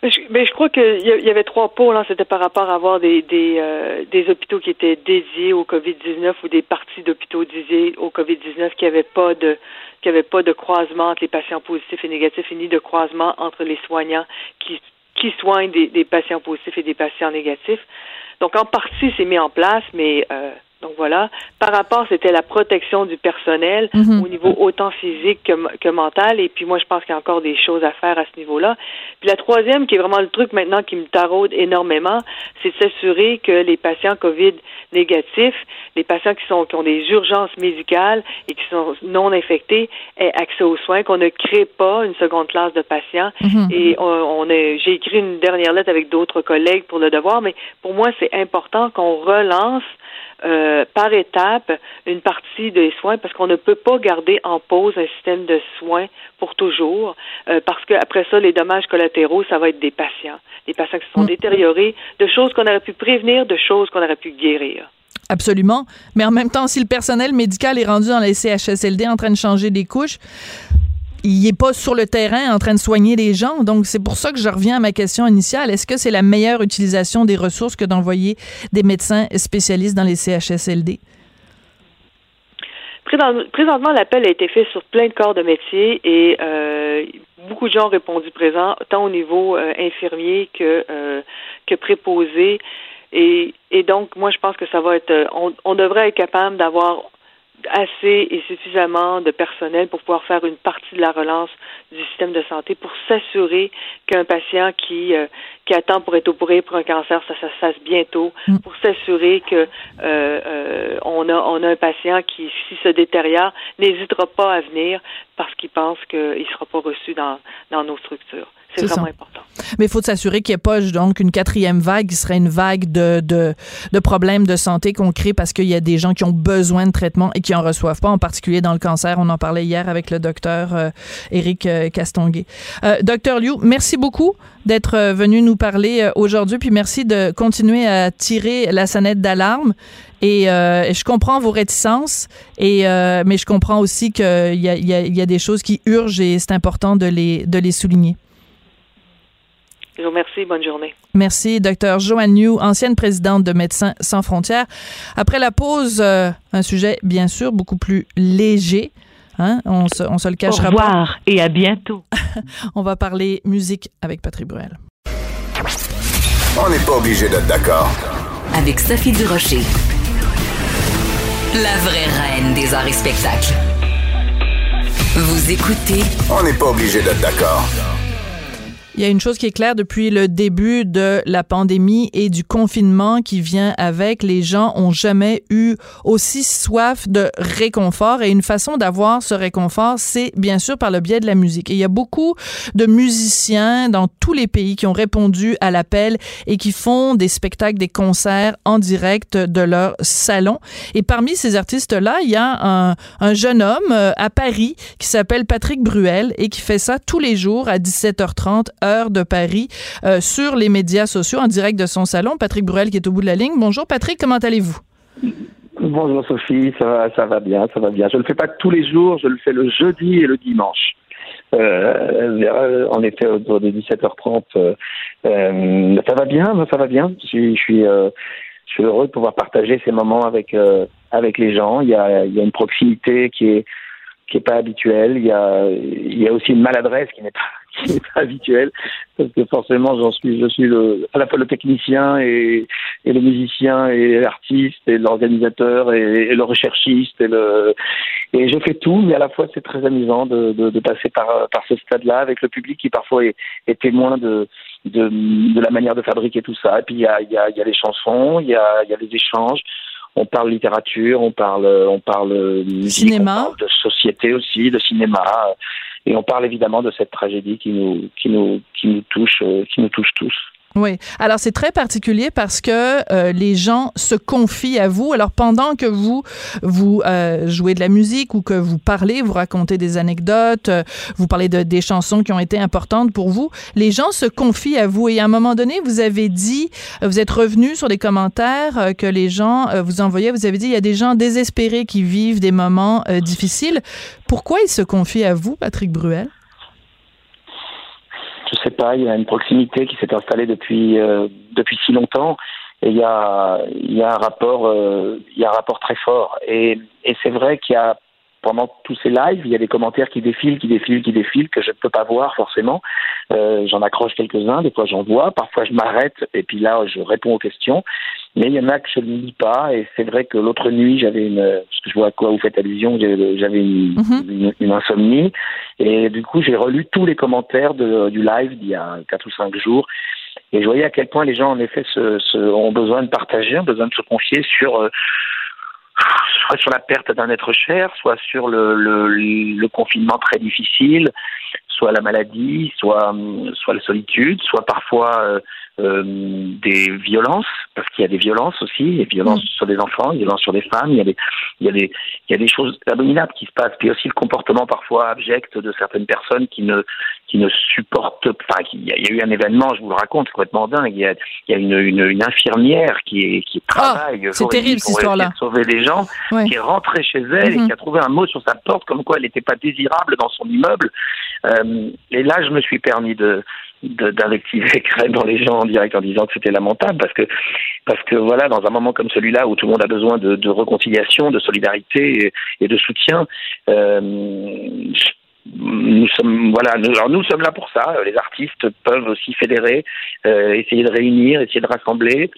Je, mais je crois qu'il y, avait trois pôles. Hein. C'était par rapport à avoir des, des, euh, des hôpitaux qui étaient dédiés au COVID-19 ou des parties d'hôpitaux dédiés au COVID-19 qui n'avaient pas de qui avaient pas de croisement entre les patients positifs et négatifs et ni de croisement entre les soignants qui, qui soignent des, des patients positifs et des patients négatifs. Donc en partie, c'est mis en place, mais euh, donc voilà. Par rapport, c'était la protection du personnel mm -hmm. au niveau autant physique que, que, mental. Et puis moi, je pense qu'il y a encore des choses à faire à ce niveau-là. Puis la troisième, qui est vraiment le truc maintenant qui me taraude énormément, c'est de s'assurer que les patients COVID négatifs, les patients qui sont qui ont des urgences médicales et qui sont non infectés, aient accès aux soins, qu'on ne crée pas une seconde classe de patients. Mm -hmm. Et on, on j'ai écrit une dernière lettre avec d'autres collègues pour le devoir, mais pour moi, c'est important qu'on relance euh, par étape une partie des soins parce qu'on ne peut pas garder en pause un système de soins pour toujours euh, parce qu'après ça, les dommages collatéraux, ça va être des patients. Des patients qui se sont mmh. détériorés, de choses qu'on aurait pu prévenir, de choses qu'on aurait pu guérir. Absolument. Mais en même temps, si le personnel médical est rendu dans les CHSLD en train de changer des couches, il n'est pas sur le terrain en train de soigner les gens. Donc, c'est pour ça que je reviens à ma question initiale. Est-ce que c'est la meilleure utilisation des ressources que d'envoyer des médecins spécialistes dans les CHSLD? Présentement, l'appel a été fait sur plein de corps de métier et euh, beaucoup de gens ont répondu présent, tant au niveau euh, infirmier que, euh, que préposé. Et, donc, moi, je pense que ça va être, on, on devrait être capable d'avoir assez et suffisamment de personnel pour pouvoir faire une partie de la relance du système de santé pour s'assurer qu'un patient qui euh, qui attend pour être opéré pour un cancer, ça, se fasse bientôt, Mm. pour s'assurer que euh, euh, on a on a un patient qui, s'il se détériore, n'hésitera pas à venir parce qu'il pense qu'il ne sera pas reçu dans, dans nos structures. C'est vraiment ça. important. Mais il faut s'assurer qu'il n'y ait pas donc une quatrième vague qui serait une vague de, de, de problèmes de santé qu'on crée parce qu'il y a des gens qui ont besoin de traitement et qui en reçoivent pas, en particulier dans le cancer. On en parlait hier avec le docteur euh, Éric euh, Castonguay. Euh, docteur Liu, merci beaucoup d'être euh, venu nous parler aujourd'hui, puis merci de continuer à tirer la sonnette d'alarme. Et, euh, je comprends vos réticences, et, euh, mais je comprends aussi qu'il y a, il y, a, y a des choses qui urgent et c'est important de les, de les souligner. Je vous remercie. Bonne journée. Merci, Dr. Joanne New, ancienne présidente de Médecins sans frontières. Après la pause, euh, un sujet bien sûr beaucoup plus léger. Hein? On se, on se le Au cachera pas. revoir et à bientôt. On va parler musique avec Patrick Bruel. On n'est pas obligé d'être d'accord. Avec Sophie Durocher. La vraie reine des arts et spectacles. Vous écoutez On n'est pas obligé d'être d'accord. Il y a une chose qui est claire depuis le début de la pandémie et du confinement qui vient avec. Les gens ont jamais eu aussi soif de réconfort et une façon d'avoir ce réconfort, c'est bien sûr par le biais de la musique. Et il y a beaucoup de musiciens dans tous les pays qui ont répondu à l'appel et qui font des spectacles, des concerts en direct de leur salon. Et parmi ces artistes-là, il y a un, un jeune homme euh, à Paris qui s'appelle Patrick Bruel et qui fait ça tous les jours à 17h30 heure de Paris euh, sur les médias sociaux en direct de son salon. Patrick Bruel qui est au bout de la ligne. Bonjour Patrick, comment allez-vous? Bonjour Sophie, ça va, ça va bien, ça va bien. Je ne le fais pas tous les jours, je le fais le jeudi et le dimanche. Euh, euh, en effet, autour de 17h30. Euh, ça va bien, ça va bien. Je suis, je suis, heureux de pouvoir partager ces moments avec avec les gens. Il y a, il y a une proximité qui est qui est pas habituelle. Il y a, il y a aussi une maladresse qui n'est pas qui n'est pas habituelle parce que forcément j'en suis, je suis le, à la fois le technicien et, et le musicien et l'artiste et l'organisateur et, et le recherchiste et le et je fais tout, mais à la fois c'est très amusant de, de, de passer par par ce stade-là avec le public qui parfois est, est témoin de, de de la manière de fabriquer tout ça. Et puis il y a il y a il y a les chansons, il y a il y a les échanges on parle littérature, on parle, on parle musique, Cinéma. on parle de société aussi, de cinéma, euh, et on parle évidemment de cette tragédie qui nous, qui nous, qui nous touche, euh, qui nous touche tous. Oui. Alors, c'est très particulier parce que euh, les gens se confient à vous. Alors, pendant que vous, vous euh, jouez de la musique ou que vous parlez, vous racontez des anecdotes, euh, vous parlez de, des chansons qui ont été importantes pour vous, les gens se confient à vous. Et à un moment donné, vous avez dit, vous êtes revenu sur des commentaires euh, que les gens euh, vous envoyaient, vous avez dit, il y a des gens désespérés qui vivent des moments euh, difficiles. Pourquoi ils se confient à vous, Patrick Bruel? Je sais pas, il y a une proximité qui s'est installée depuis euh, depuis si longtemps et il y a il y a un rapport euh, y a un rapport très fort. Et et c'est vrai qu'il y a pendant tous ces lives, il y a des commentaires qui défilent, qui défilent, qui défilent, que je ne peux pas voir forcément. Euh, j'en accroche quelques-uns, des fois j'en vois, parfois je m'arrête et puis là je réponds aux questions. Mais il y en a que je ne lis pas et c'est vrai que l'autre nuit j'avais une, parce que je vois à quoi vous faites allusion, j'avais une, Mhm. une, une insomnie et du coup j'ai relu tous les commentaires de, du live d'il y a quatre ou cinq jours et je voyais à quel point les gens en effet se, se, ont besoin de partager, ont besoin de se confier sur euh, soit sur la perte d'un être cher, soit sur le, le, le confinement très difficile, soit la maladie, soit, soit la solitude, soit parfois euh, euh, des violences, parce qu'il y a des violences aussi, des violences sur des enfants, des violences sur des femmes, il y a des, il y a des, il y a des choses abominables qui se passent, puis aussi le comportement parfois abject de certaines personnes qui ne, qui ne supportent pas. Il y, a, il y a eu un événement, je vous le raconte, complètement dingue. Il y a, il y a une, une, une infirmière qui, est, qui travaille Ah, c'est et nuit terrible, pour histoire-là. sauver des gens, Ouais. qui est rentrée chez elle et qui a trouvé un mot sur sa porte comme quoi elle n'était pas désirable dans son immeuble. Euh, et là, je me suis permis de d'invectiver dans les gens en direct en disant que c'était lamentable parce que parce que voilà dans un moment comme celui-là où tout le monde a besoin de, de réconciliation de solidarité et, et de soutien euh, nous sommes voilà nous, alors nous sommes là pour ça. Les artistes peuvent aussi fédérer euh, essayer de réunir essayer de rassembler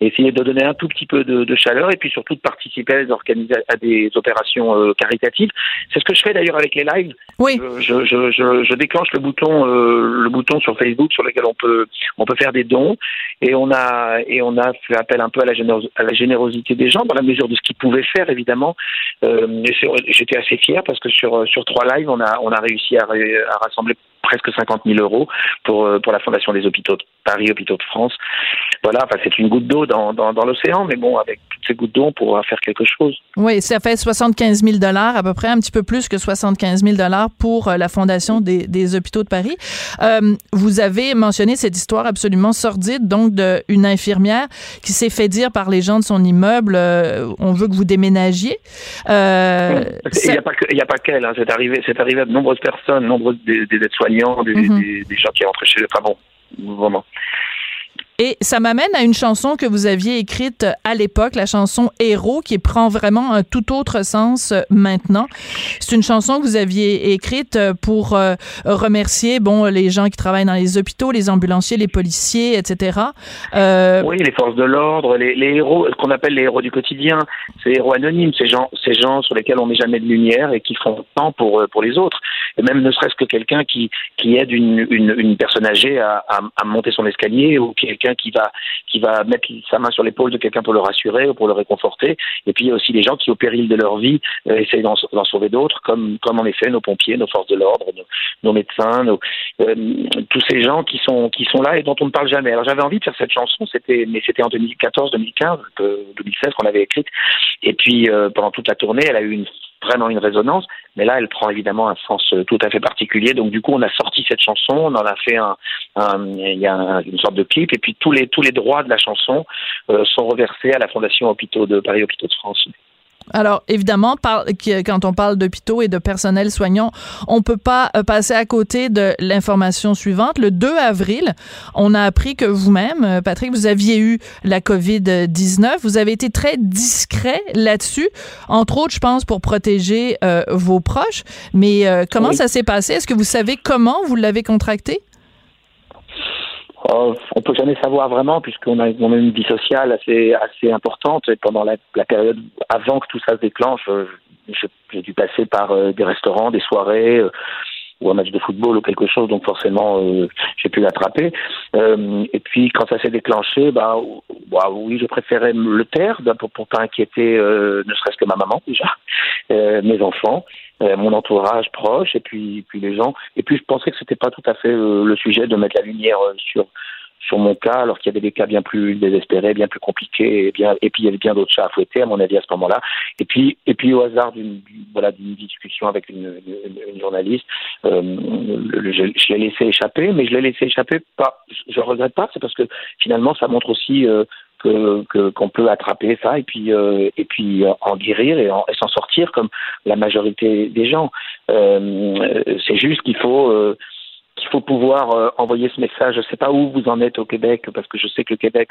essayer de donner un tout petit peu de, chaleur et puis surtout de participer à des, à des opérations euh, caritatives. C'est ce que je fais d'ailleurs avec les lives. Oui. Je, je, je, je déclenche le bouton euh, le bouton sur Facebook sur lequel on peut on peut faire des dons et on a et on a fait appel un peu à la, à la générosité des gens dans la mesure de ce qu'ils pouvaient faire évidemment. Euh, J'étais assez fier parce que sur sur trois lives on a on a réussi à, à rassembler presque 50 000 euros pour, euh, pour la Fondation des hôpitaux de Paris, hôpitaux de France. Voilà, enfin, c'est une goutte d'eau dans, dans, l'océan, mais bon, avec toutes ces gouttes d'eau, on pourra faire quelque chose. Oui, ça fait 75 000 à peu près, un petit peu plus que 75 000 pour euh, la Fondation des, des hôpitaux de Paris. Euh, vous avez mentionné cette histoire absolument sordide, donc d'une infirmière qui s'est fait dire par les gens de son immeuble, on veut que vous déménagiez. il n'y a pas qu'elle, hein, c'est arrivé, arrivé à de nombreuses personnes, nombreuses des, des aides-soignants Mhm. des, gens qui rentrent chez eux. Enfin bon, vraiment. Et ça m'amène à une chanson que vous aviez écrite à l'époque, la chanson Héros, qui prend vraiment un tout autre sens euh, maintenant. C'est une chanson que vous aviez écrite euh, pour euh, remercier bon les gens qui travaillent dans les hôpitaux, les ambulanciers, les policiers, etc. Oui, les forces de l'ordre, les, héros, ce qu'on appelle les héros du quotidien, ces héros anonymes, ces gens, ces gens sur lesquels on met jamais de lumière et qui font tant pour pour les autres. Et même ne serait-ce que quelqu'un qui qui aide une, une, une personne âgée à, à, à monter son escalier ou qui va qui va mettre sa main sur l'épaule de quelqu'un pour le rassurer ou pour le réconforter. Et puis il y a aussi des gens qui, au péril de leur vie, euh, essayent d'en sauver d'autres, comme comme en effet nos pompiers, nos forces de l'ordre, nos, médecins, euh, tous ces gens qui sont qui sont là et dont on ne parle jamais. Alors j'avais envie de faire cette chanson, c'était mais c'était en 2014, 2015, 2016 qu'on avait écrite. Et puis euh, pendant toute la tournée, elle a eu une vraiment une résonance, mais là, elle prend évidemment un sens euh, tout à fait particulier. Donc, du coup, on a sorti cette chanson, on en a fait un, il y a une sorte de clip, et puis tous les tous les droits de la chanson euh, sont reversés à la Fondation Hôpitaux de Paris Hôpitaux de France. Alors, évidemment, quand on parle d'hôpitaux et de personnel soignant, on peut pas euh, passer à côté de l'information suivante. Le 2 avril, on a appris que vous-même, euh, Patrick, vous aviez eu la COVID-19. Vous avez été très discret là-dessus, entre autres, je pense, pour protéger euh, vos proches. Mais comment ça s'est passé? Est-ce que vous savez comment vous l'avez contracté? On on peut jamais savoir vraiment puisqu'on a, une vie sociale assez assez importante et pendant la, période avant que tout ça se déclenche, euh, j'ai dû passer par euh, des restaurants, des soirées euh, ou un match de football ou quelque chose, donc forcément j'ai pu l'attraper. et puis quand ça s'est déclenché, bah, bah, oui, je préférais le taire pour, pour pas inquiéter ne serait-ce que ma maman déjà, mes enfants. Mon entourage proche et puis puis les gens et puis je pensais que c'était pas tout à fait le sujet de mettre la lumière sur sur mon cas, alors qu'il y avait des cas bien plus désespérés, bien plus compliqués, et, bien, et puis il y avait bien d'autres chats à fouetter, à mon avis, à ce moment-là. Et puis, et puis au hasard d'une voilà, d'une discussion avec une, une, journaliste, euh, je, je l'ai laissé échapper, mais je l'ai laissé échapper pas, je, regrette pas, c'est parce que finalement, ça montre aussi euh, que qu'on peut attraper ça et puis euh, et puis en guérir et, s'en sortir comme la majorité des gens. Euh, c'est juste qu'il faut euh, qu'il faut pouvoir euh, envoyer ce message. Je sais pas où vous en êtes au Québec, parce que je sais que le Québec,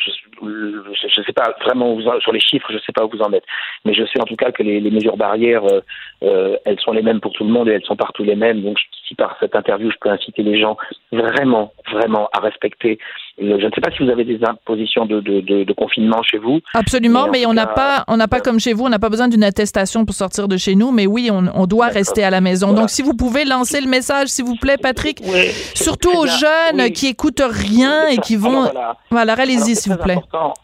je ne sais pas vraiment vous sur les chiffres, je ne sais pas où vous en êtes, mais je sais en tout cas que les, les mesures barrières, euh, euh, elles sont les mêmes pour tout le monde et elles sont partout les mêmes. Donc, si par cette interview, je peux inciter les gens vraiment, vraiment à respecter. Je ne sais pas si vous avez des impositions de, de, de, confinement chez vous. Absolument, mais, on n'a pas, on n'a pas comme chez vous, on n'a pas besoin d'une attestation pour sortir de chez nous, mais oui, on, on doit rester à la maison. Donc, si vous pouvez lancer le message, s'il vous plaît, Patrick, surtout aux jeunes qui écoutent rien et qui vont. voilà, allez-y, s'il vous plaît.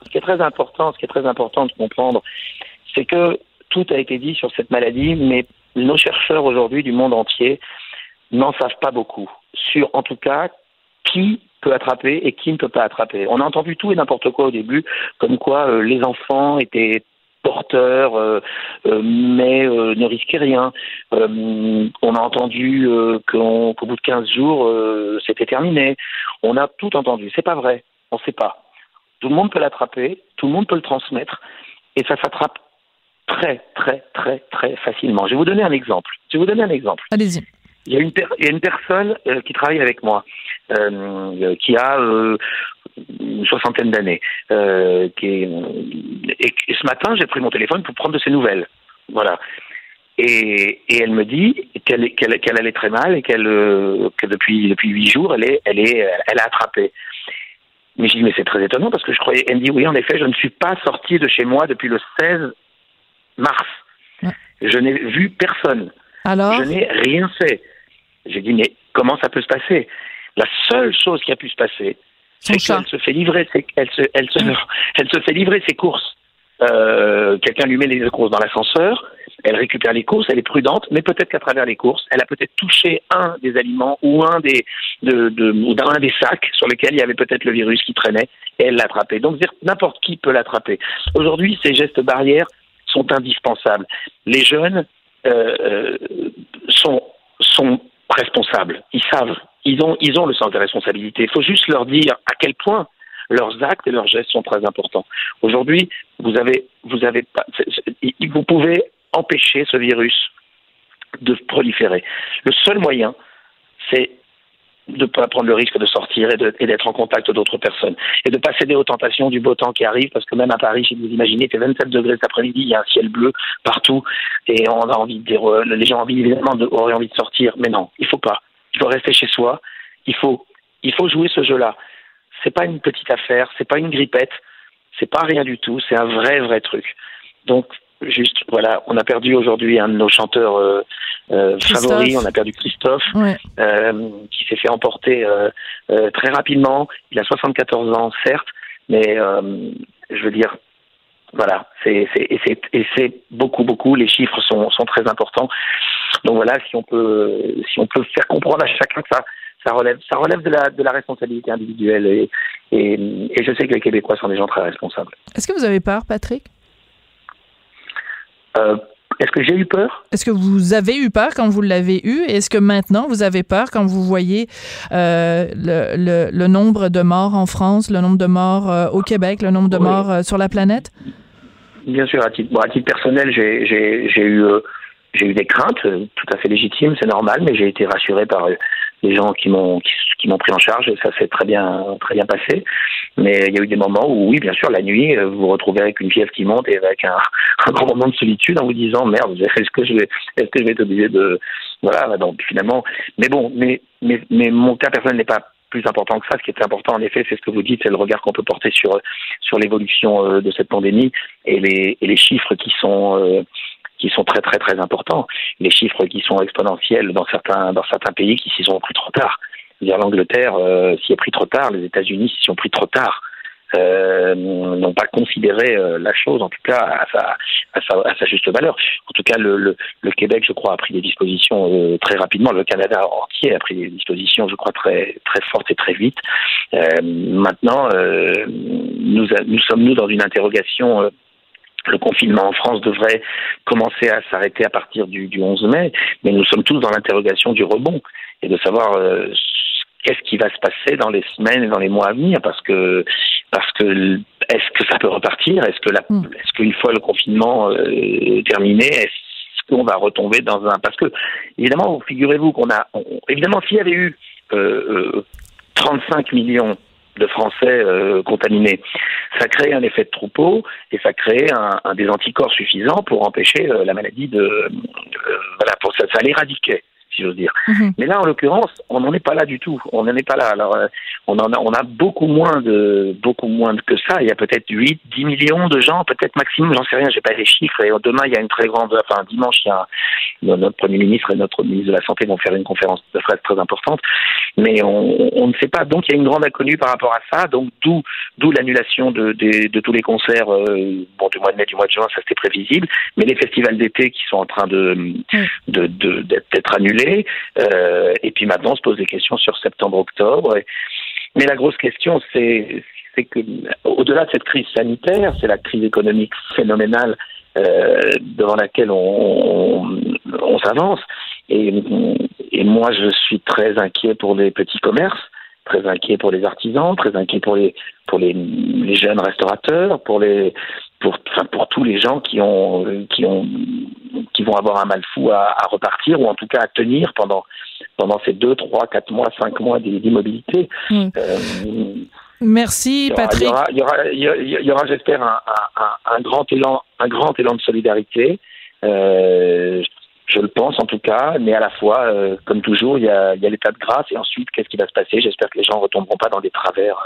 Ce qui est très important, ce qui est très important de comprendre, c'est que tout a été dit sur cette maladie, mais nos chercheurs aujourd'hui du monde entier n'en savent pas beaucoup sur, en tout cas, qui peut attraper et qui ne peut pas attraper. On a entendu tout et n'importe quoi au début, comme quoi euh, les enfants étaient porteurs, euh, euh, mais ne risquaient rien. on a entendu qu'au bout de 15 jours, c'était terminé. On a tout entendu. C'est pas vrai. On ne sait pas. Tout le monde peut l'attraper, tout le monde peut le transmettre, et ça s'attrape très, très, très, très facilement. Je vais vous donner un exemple. Je vais vous donner un exemple. Allez-y. Il y a une, il y a une personne euh, qui travaille avec moi, euh, qui a euh, une soixantaine d'années. et, ce matin, j'ai pris mon téléphone pour prendre de ses nouvelles. Voilà. Et, et elle me dit qu'elle qu'elle allait très mal et qu'elle que depuis depuis huit jours, elle est elle est elle a attrapé. Mais je dis, mais c'est très étonnant parce que je croyais, elle me dit, oui, en effet, je ne suis pas sorti de chez moi depuis le 16 mars. Je n'ai vu personne. Alors? Je n'ai rien fait. J'ai dit, mais comment ça peut se passer? La seule chose qui a pu se passer, c'est qu'elle se fait livrer ses, elle se, elle se, elle se fait livrer ses courses. Euh, Quelqu'un lui met les courses dans l'ascenseur, elle récupère les courses, elle est prudente, mais peut-être qu'à travers les courses, elle a peut-être touché un des aliments ou un des, de, de, ou d'un des sacs sur lesquels il y avait peut-être le virus qui traînait et elle l'a attrapé. Donc n'importe qui peut l'attraper. Aujourd'hui, ces gestes barrières sont indispensables. Les jeunes euh, euh sont, sont responsables. Ils savent, ils ont, ils ont le sens des responsabilités. Il faut juste leur dire à quel point leurs actes et leurs gestes sont très importants. Aujourd'hui, vous avez, vous avez pas, vous pouvez empêcher ce virus de proliférer. Le seul moyen, c'est de ne pas prendre le risque de sortir et d'être en contact d'autres personnes. Et de ne pas céder aux tentations du beau temps qui arrive, parce que même à Paris, si vous imaginez, fait 27 degrés cet après-midi, il y a un ciel bleu partout, et on a envie de dire, euh, les gens ont envie, évidemment, de, auraient envie de sortir, mais non, il faut pas. Il faut rester chez soi, il faut, il faut jouer ce jeu-là. C'est pas une petite affaire, c'est pas une grippette, c'est pas rien du tout, c'est un vrai, vrai truc. Donc, juste, voilà, on a perdu aujourd'hui un de nos chanteurs euh, euh, favoris, on a perdu Christophe, euh, qui s'est fait emporter très rapidement. Il a 74 ans, certes, mais je veux dire, voilà, c'est et c'est et c'est beaucoup beaucoup. Les chiffres sont sont très importants. Donc voilà, si on peut si on peut faire comprendre à chacun que ça ça relève ça relève de la de la responsabilité individuelle et et, et je sais que les Québécois sont des gens très responsables. Est-ce que vous avez peur, Patrick? Euh, est-ce que j'ai eu peur? Est-ce que vous avez eu peur quand vous l'avez eu? Est-ce que maintenant vous avez peur quand vous voyez euh, le, le, le, nombre de morts en France, le nombre de morts euh, au Québec, le nombre de morts sur la planète? Bien sûr, à titre, bon, à titre personnel, j'ai eu, j'ai eu des craintes tout à fait légitimes, c'est normal, mais j'ai été rassuré par les gens qui m'ont qui, m'ont pris en charge ça s'est très bien très bien passé. Mais il y a eu des moments où oui, bien sûr, la nuit, euh, vous vous retrouvez avec une fièvre qui monte et avec un, grand moment de solitude en vous disant merde, est-ce que je vais est-ce que je vais être obligé de voilà donc finalement. Mais bon, mais mais mais mon cas personnel n'est pas plus important que ça. Ce qui est important, en effet, c'est ce que vous dites, c'est le regard qu'on peut porter sur sur l'évolution euh, de cette pandémie et les et les chiffres qui sont euh, qui sont très très très importants. Les chiffres qui sont exponentiels dans certains dans certains pays qui s'y sont pris trop tard. Dire l'Angleterre euh, s'y est pris trop tard, les États-Unis s'y sont pris trop tard. Euh, n'ont pas considéré euh, la chose, en tout cas à sa, à sa, à sa juste valeur. En tout cas, le, le, le, Québec, je crois, a pris des dispositions euh, très rapidement. Le Canada entier a pris des dispositions, je crois, très très fortes et très vite. Euh, maintenant, nous, nous sommes nous dans une interrogation le confinement en France devrait commencer à s'arrêter à partir du, du, 11 mai, mais nous sommes tous dans l'interrogation du rebond et de savoir euh, qu'est-ce qui va se passer dans les semaines et dans les mois à venir, parce que parce que est-ce que ça peut repartir? Est-ce que la, mm. est-ce qu'une fois le confinement euh, terminé, est-ce qu'on va retomber dans un parce que évidemment, figurez-vous qu'on a on, évidemment s'il y avait eu euh, 35 millions de Français euh, contaminés. Ça crée un effet de troupeau et ça crée un, un des anticorps suffisants pour empêcher euh, la maladie de, euh, voilà pour ça, ça l'éradiquer si j'ose dire. Mhm. Mais là, en l'occurrence, on n'en est pas là du tout. On n'en est pas là. Alors, euh, on en a, on a beaucoup moins de, beaucoup moins que ça. Il y a peut-être 8, 10 millions de gens, peut-être maximum, j'en sais rien, j'ai pas les chiffres. Et demain, il y a une très grande, enfin, dimanche, il y a notre premier ministre et notre ministre de la Santé vont faire une conférence de presse très importante. Mais on, on, ne sait pas. Donc, il y a une grande inconnue par rapport à ça. Donc, d'où, d'où l'annulation de, de, de, tous les concerts, euh, bon, du mois de mai, du mois de juin, ça c'était prévisible. Mais les festivals d'été qui sont en train de, de, de, d'être annulés, euh, et puis maintenant, on se pose des questions sur septembre-octobre. Mais la grosse question, c'est que au-delà de cette crise sanitaire, c'est la crise économique phénoménale euh, devant laquelle on, s'avance. Et moi, je suis très inquiet pour les petits commerces, très inquiet pour les artisans, très inquiet pour les pour les, les jeunes restaurateurs, pour les pour, enfin, pour tous les gens qui ont, qui ont, qui vont avoir un mal fou à, à repartir ou en tout cas à tenir pendant, pendant ces deux, trois, quatre mois, cinq mois d'immobilité. Mmh. Euh, Merci, Patrick. Il y aura, il y aura, il y aura, j'espère, un, un, un, grand élan, un grand élan de solidarité. Euh, je le pense en tout cas, mais à la fois, euh, comme toujours, il y a, il y a l'état de grâce et ensuite, qu'est-ce qui va se passer? J'espère que les gens ne retomberont pas dans des travers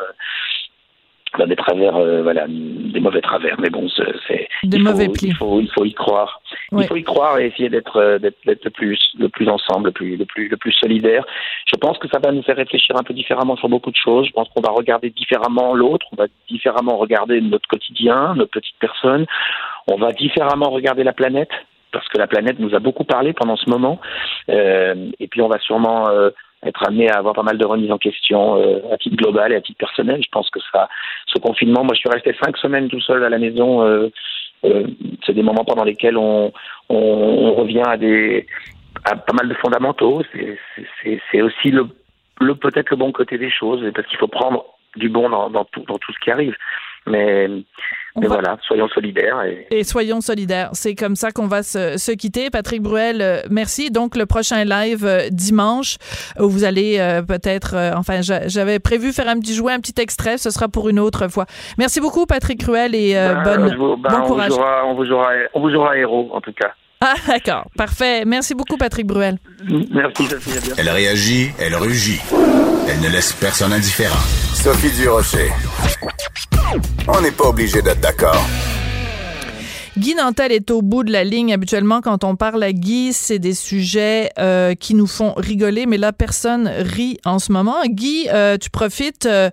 on a des travers, euh, voilà, des mauvais travers. Mais bon, c'est des il mauvais faut, plis. Il faut, il faut y croire. Il faut y croire et essayer d'être euh, d'être le plus le plus ensemble, le plus le plus le plus solidaire. Je pense que ça va nous faire réfléchir un peu différemment sur beaucoup de choses. Je pense qu'on va regarder différemment l'autre, on va différemment regarder notre quotidien, notre petite personne. On va différemment regarder la planète parce que la planète nous a beaucoup parlé pendant ce moment. Euh, et puis on va sûrement euh, être amené à avoir pas mal de remises en question euh, à titre global et à titre personnel. Je pense que ça, ce confinement, moi je suis resté cinq semaines tout seul à la maison. Euh, euh, c'est des moments pendant lesquels on, on, on, revient à des à pas mal de fondamentaux. C'est aussi le, le peut-être le bon côté des choses, parce qu'il faut prendre du bon dans, dans, tout, dans tout ce qui arrive. Mais mais voilà, soyons solidaires. Et, soyons solidaires. C'est comme ça qu'on va se, se, quitter. Patrick Bruel, euh, merci. Donc, le prochain live euh, dimanche, où vous allez euh, peut-être, enfin, j'avais prévu faire un petit jouet, un petit extrait. Ce sera pour une autre fois. Merci beaucoup, Patrick Bruel, et ben, bonne, vous, ben, bon on courage. Vous aura, on, vous aura, on vous aura héros, en tout cas. Ah, d'accord. Parfait. Merci beaucoup, Patrick Bruel. Merci, Sophie. Elle réagit, elle rugit. Elle ne laisse personne indifférent. Sophie Durocher. On n'est pas obligé d'être d'accord. Guy Nantel est au bout de la ligne. Habituellement, quand on parle à Guy, c'est des sujets euh, qui nous font rigoler, mais là, personne rit en ce moment. Guy, euh, tu profites euh,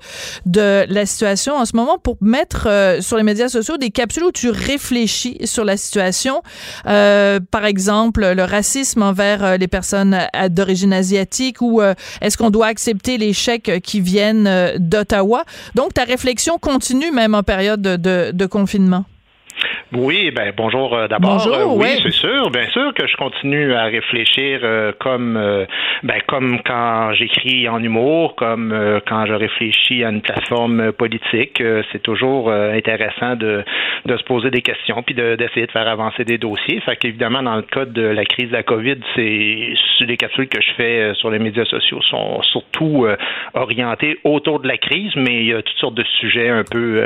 de la situation en ce moment pour mettre euh, sur les médias sociaux des capsules où tu réfléchis sur la situation. Euh, par exemple, le racisme envers euh, les personnes d'origine asiatique ou est-ce qu'on doit accepter les chèques qui viennent d'Ottawa? Donc, ta réflexion continue même en période de, de, de confinement. Oui, ben bonjour euh, d'abord. Bonjour, Euh, oui, ouais. c'est sûr, bien sûr que je continue à réfléchir euh, comme euh, ben comme quand j'écris en humour, comme quand je réfléchis à une plateforme politique. C'est toujours intéressant de, de se poser des questions puis de- d'essayer de, faire avancer des dossiers. Fait qu'évidemment, dans le cas de la crise de la COVID, c'est les capsules que je fais sur les médias sociaux sont surtout orientées autour de la crise, mais il y a toutes sortes de sujets un peu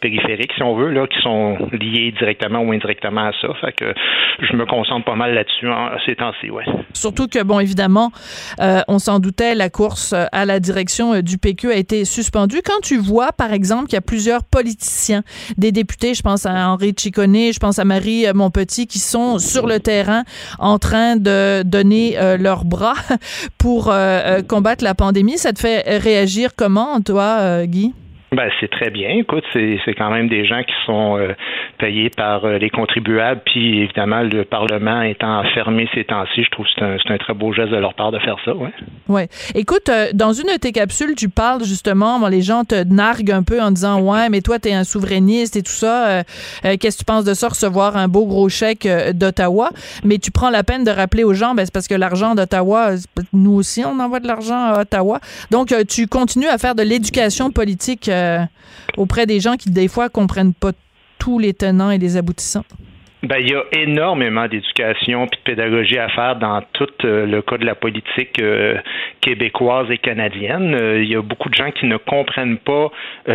périphériques, si on veut, là, qui sont liés directement ou indirectement à ça. Fait que je me concentre pas mal là-dessus ces temps-ci, ouais. Surtout que, bon, évidemment, euh, on s'en doutait, la course euh, à la direction euh, du PQ a été suspendue. Quand tu vois, par exemple, qu'il y a plusieurs politiciens, des députés, je pense à Henri Ciccone, je pense à Marie Monpetit, qui sont sur le terrain en train de donner euh, leurs bras pour combattre la pandémie, ça te fait réagir comment, toi, Guy? Ben, c'est très bien. Écoute, c'est c'est quand même des gens qui sont euh, payés par euh, les contribuables, puis évidemment, le Parlement étant fermé ces temps-ci, je trouve que c'est un, c'est un très beau geste de leur part de faire ça, ouais. Ouais. Écoute, euh, dans une de tes capsules, tu parles justement, les gens te narguent un peu en disant ouais, mais toi t'es un souverainiste et tout ça. Qu'est-ce que tu penses de ça, recevoir un beau gros chèque d'Ottawa Mais tu prends la peine de rappeler aux gens, ben, c'est parce que l'argent d'Ottawa, nous aussi on envoie de l'argent à Ottawa. Donc tu continues à faire de l'éducation politique euh, auprès des gens qui des fois comprennent pas tous les tenants et les aboutissants. Ben, il y a énormément d'éducation puis de pédagogie à faire dans tout euh, le cas de la politique euh, québécoise et canadienne. Euh, il y a beaucoup de gens qui ne comprennent pas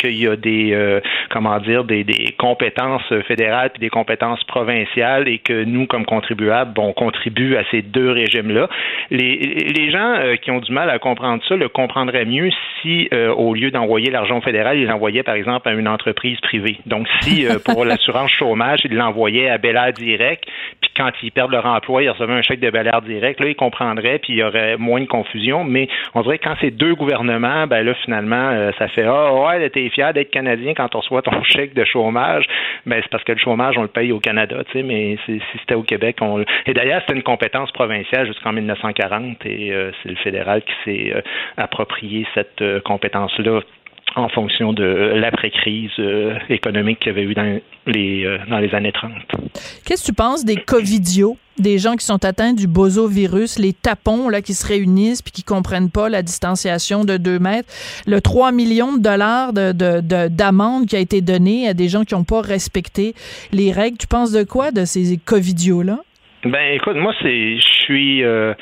qu'il y a des comment dire des, des compétences fédérales puis des compétences provinciales et que nous, comme contribuables, on contribue à ces deux régimes-là. Les, les gens qui ont du mal à comprendre ça le comprendraient mieux si, au lieu d'envoyer l'argent fédéral, ils l'envoyaient par exemple à une entreprise privée. Donc, si pour l'assurance chômage, ils l'envoyaient à Bel Air Direct, puis quand ils perdent leur emploi, ils recevaient un chèque de Bel Air Direct, là, ils comprendraient, puis il y aurait moins de confusion. Mais on dirait que quand c'est deux gouvernements, ben là, finalement, euh, ça fait Ah ouais, t'es fier d'être Canadien quand on reçoit ton chèque de chômage. Ben, c'est parce que le chômage, on le paye au Canada, tu sais, mais si c'était au Québec, on le- Et d'ailleurs, c'était une compétence provinciale jusqu'en 1940 et euh, c'est le fédéral qui s'est euh, approprié cette compétence-là en fonction de l'après-crise euh, économique qu'il y avait eu dans les, euh, dans les années 30. Qu'est-ce que tu penses des covidios, des gens qui sont atteints du bozovirus, les tapons là, qui se réunissent puis qui comprennent pas la distanciation de 2 mètres, le 3 millions de dollars de, de, de- d'amende qui a été donné à des gens qui n'ont pas respecté les règles. Tu penses de quoi de ces covidios-là? Ben, écoute, moi, c'est, je suis euh,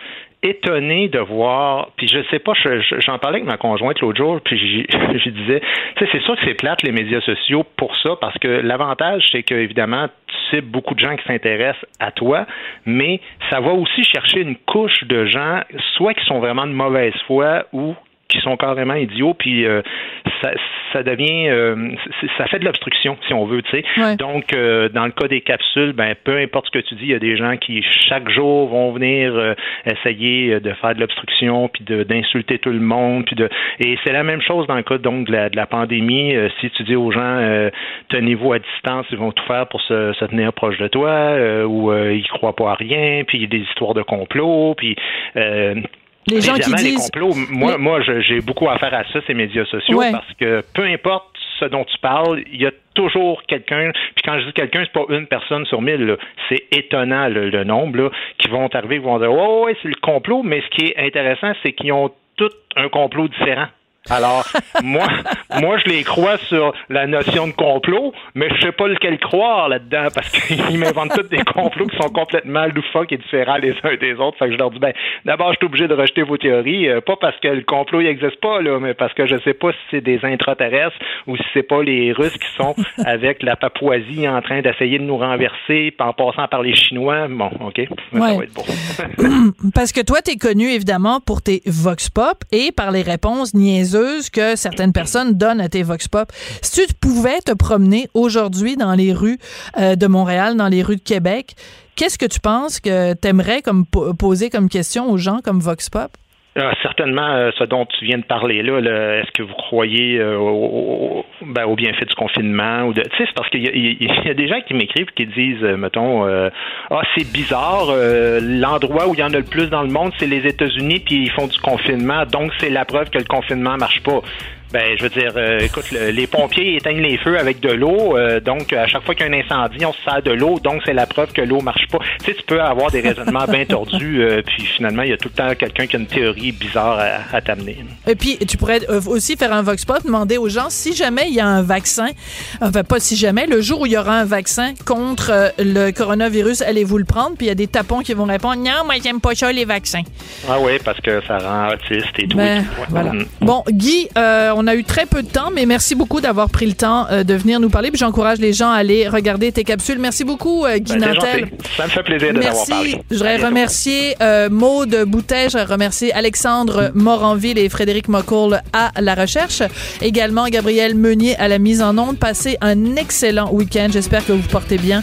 étonné de voir, puis je sais pas, je- je- j'en parlais avec ma conjointe l'autre jour, puis je disais, tu sais, c'est sûr que c'est plate les médias sociaux pour ça, parce que l'avantage, c'est que évidemment, tu sais beaucoup de gens qui s'intéressent à toi, mais ça va aussi chercher une couche de gens, soit qui sont vraiment de mauvaise foi ou qui sont carrément idiots, puis euh, ça, ça devient, euh, ça fait de l'obstruction, si on veut, tu sais. Donc, euh, dans le cas des capsules, ben, peu importe ce que tu dis, il y a des gens qui, chaque jour, vont venir essayer de faire de l'obstruction, puis d'insulter tout le monde, puis de, et c'est la même chose dans le cas, donc, de la, de la pandémie. si tu dis aux gens, tenez-vous à distance, ils vont tout faire pour se, se tenir proche de toi, ou ils croient pas à rien, puis il y a des histoires de complot, puis les gens qui disent... les complots, moi, moi j'ai beaucoup à faire à ça, ces médias sociaux, parce que peu importe ce dont tu parles, il y a toujours quelqu'un, puis quand je dis quelqu'un, c'est pas une personne sur mille, c'est étonnant le, nombre, qui vont arriver, qui vont dire, oh, ouais, c'est le complot, mais ce qui est intéressant, c'est qu'ils ont tous un complot différent. Alors, moi, moi, je les crois sur la notion de complot, mais je sais pas lequel croire là-dedans parce qu'ils m'inventent tous des complots qui sont complètement loufoques et différents les uns des autres. Fait que je leur dis, ben, d'abord, je suis obligé de rejeter vos théories, euh, pas parce que le complot n'existe pas, là, mais parce que je sais pas si c'est des intraterrestres ou si c'est pas les Russes qui sont avec la Papouasie en train d'essayer de nous renverser en passant par les Chinois. Bon, OK. Ça va être bon. parce que toi, tu es connu, évidemment, pour tes vox pop et par les réponses que certaines personnes donnent à tes vox pop. Si tu pouvais te promener aujourd'hui dans les rues euh, de Montréal, dans les rues de Québec, qu'est-ce que tu penses que tu aimerais comme poser comme question aux gens comme vox pop? Ah, certainement, euh, ce dont tu viens de parler là, est-ce que vous croyez euh, au, ben, au, bienfait du confinement ou de, tu sais, c'est parce qu'il y, a des gens qui m'écrivent qui disent, mettons, ah c'est bizarre, l'endroit où il y en a le plus dans le monde, c'est les États-Unis, puis ils font du confinement, donc c'est la preuve que le confinement marche pas. Ben, je veux dire, euh, écoute, les pompiers éteignent les feux avec de l'eau, euh, donc à chaque fois qu'il y a un incendie, on se sert de l'eau, donc c'est la preuve que l'eau marche pas. Tu sais, tu peux avoir des raisonnements bien tordus, euh, puis finalement, il y a tout le temps quelqu'un qui a une théorie bizarre à, t'amener. Et puis, tu pourrais aussi faire un vox pop, demander aux gens si jamais il y a un vaccin, enfin pas si jamais, le jour où il y aura un vaccin contre le coronavirus, allez-vous le prendre? Puis il y a des tapons qui vont répondre, non, moi j'aime pas ça les vaccins. Ah oui, parce que ça rend autiste et tout. Ben, voilà. Mm. Bon, Guy, on a eu très peu de temps, mais merci beaucoup d'avoir pris le temps euh, de venir nous parler. Puis j'encourage les gens à aller regarder tes capsules. Merci beaucoup, euh, Guy ben, Nantel. Ça me fait plaisir de t'avoir parlé. Je voudrais remercier euh, Maude Boutet, je voudrais remercier Alexandre Moranville et Frédéric Mocourle à la recherche. Également Gabriel Meunier à la mise en onde. Passez un excellent week-end. J'espère que vous portez bien.